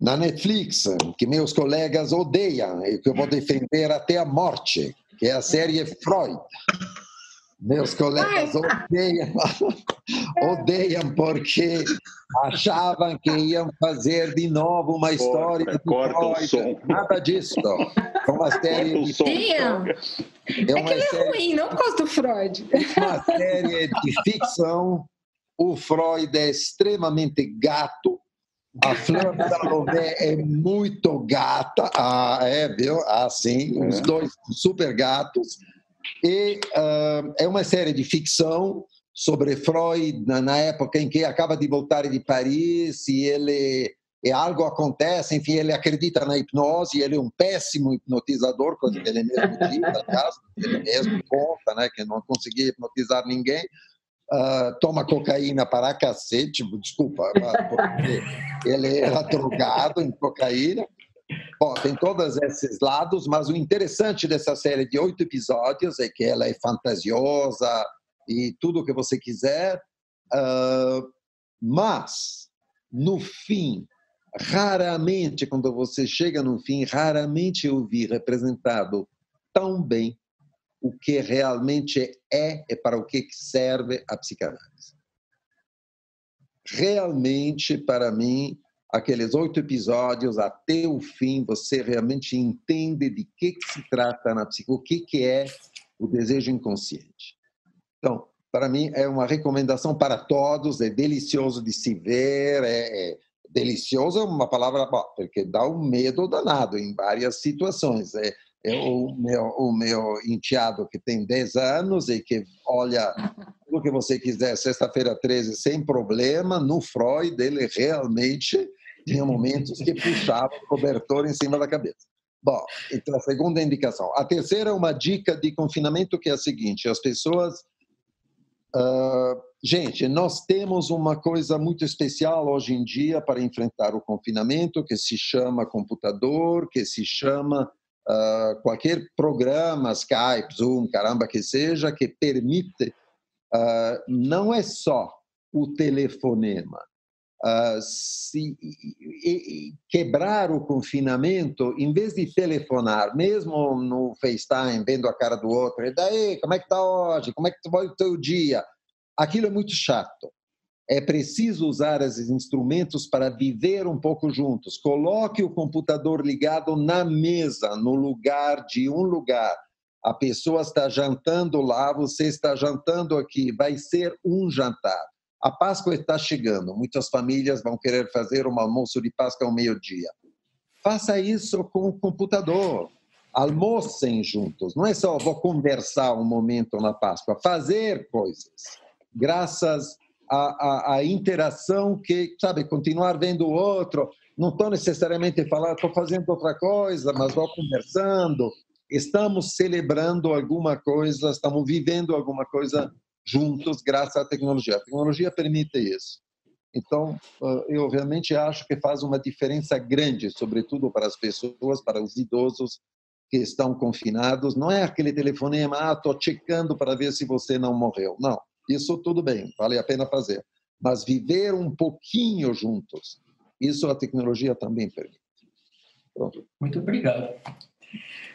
na Netflix, que meus colegas odeiam e que eu vou defender até a morte, que é a série Freud. Meus colegas odeiam, (laughs) odeiam porque achavam que iam fazer de novo uma história de corta Freud. Nada disso. É uma série de... É, uma é que ele é série... é ruim, não gosto do Freud. Uma série de ficção. O Freud é extremamente gato, a Flor Salomé é muito gata, ah, é, viu? Assim, os é. dois super gatos. E uh, é uma série de ficção sobre Freud na, época em que acaba de voltar de Paris e ele e algo acontece, enfim, ele acredita na hipnose, ele é um péssimo hipnotizador, coisa que ele mesmo diz, aliás, ele mesmo conta, né, que não conseguia hipnotizar ninguém, uh, toma cocaína para cacete, desculpa, porque ele era drogado em cocaína, Bom, tem todos esses lados, mas o interessante dessa série de oito episódios é que ela é fantasiosa e tudo o que você quiser, uh, mas no fim raramente, quando você chega no fim, raramente eu vi representado tão bem o que realmente é e para o que serve a psicanálise. Realmente, para mim, aqueles oito episódios até o fim, você realmente entende de que, que se trata na psico, o que, que é o desejo inconsciente. Então, para mim, é uma recomendação para todos, é delicioso de se ver, é, é delicioso é uma palavra porque dá um medo danado em várias situações. É, é o, meu, o meu enteado que tem 10 anos e que olha tudo que você quiser, sexta-feira 13, sem problema, no Freud ele realmente tinha momentos que puxava o cobertor em cima da cabeça. Bom, então a segunda indicação. A terceira é uma dica de confinamento que é a seguinte: as pessoas Uh, gente, nós temos uma coisa muito especial hoje em dia para enfrentar o confinamento, que se chama computador, que se chama uh, qualquer programa, Skype, Zoom, caramba que seja, que permite, uh, não é só o telefonema, se, e, e, quebrar o confinamento, em vez de telefonar, mesmo no FaceTime, vendo a cara do outro, e daí, como é que está hoje? Como é que vai o teu dia? Aquilo é muito chato. É preciso usar esses instrumentos para viver um pouco juntos. Coloque o computador ligado na mesa, no lugar de um lugar. A pessoa está jantando lá, você está jantando aqui. Vai ser um jantar a Páscoa está chegando, muitas famílias vão querer fazer um almoço de Páscoa ao meio-dia. Faça isso com o computador. Almocem juntos. Não é só vou conversar um momento na Páscoa, fazer coisas. Graças à, à, à interação que, sabe, continuar vendo o outro. Não estou necessariamente falando, estou fazendo outra coisa, mas vou conversando. Estamos celebrando alguma coisa, estamos vivendo alguma coisa juntos graças à tecnologia. A tecnologia permite isso. Então, eu realmente acho que faz uma diferença grande, sobretudo para as pessoas, para os idosos que estão confinados. Não é aquele telefonema, ah, estou checando para ver se você não morreu. Não, isso tudo bem, vale a pena fazer. Mas viver um pouquinho juntos, isso a tecnologia também permite. Pronto. Muito obrigado.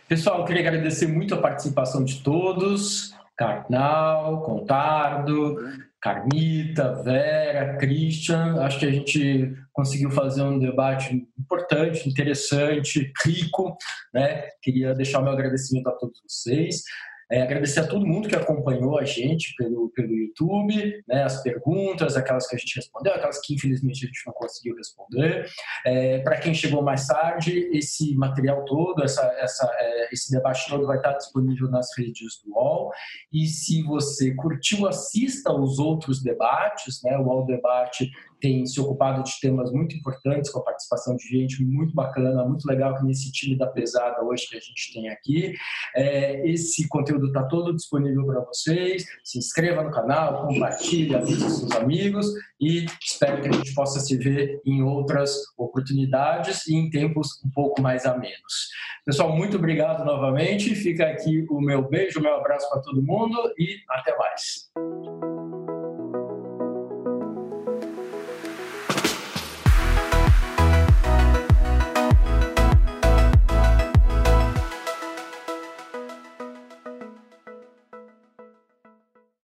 Pessoal, eu queria agradecer muito a participação de todos. Carnal, Contardo, Carmita, Vera, Christian. Acho que a gente conseguiu fazer um debate importante, interessante, rico. Né? Queria deixar o meu agradecimento a todos vocês. É, agradecer a todo mundo que acompanhou a gente pelo, pelo YouTube, né, as perguntas, aquelas que a gente respondeu, aquelas que infelizmente a gente não conseguiu responder. É, Para quem chegou mais tarde, esse material todo, essa, essa, é, esse debate todo vai estar disponível nas redes do UOL. E se você curtiu, assista aos outros debates. Né, o UOL Debate tem se ocupado de temas muito importantes, com a participação de gente muito bacana, muito legal, que nesse time da pesada hoje que a gente tem aqui. É, esse conteúdo está todo disponível para vocês. Se inscreva no canal, compartilhe, avise seus amigos e espero que a gente possa se ver em outras oportunidades e em tempos um pouco mais a menos. Pessoal, muito obrigado novamente. Fica aqui o meu beijo, o meu abraço para todo mundo e até mais.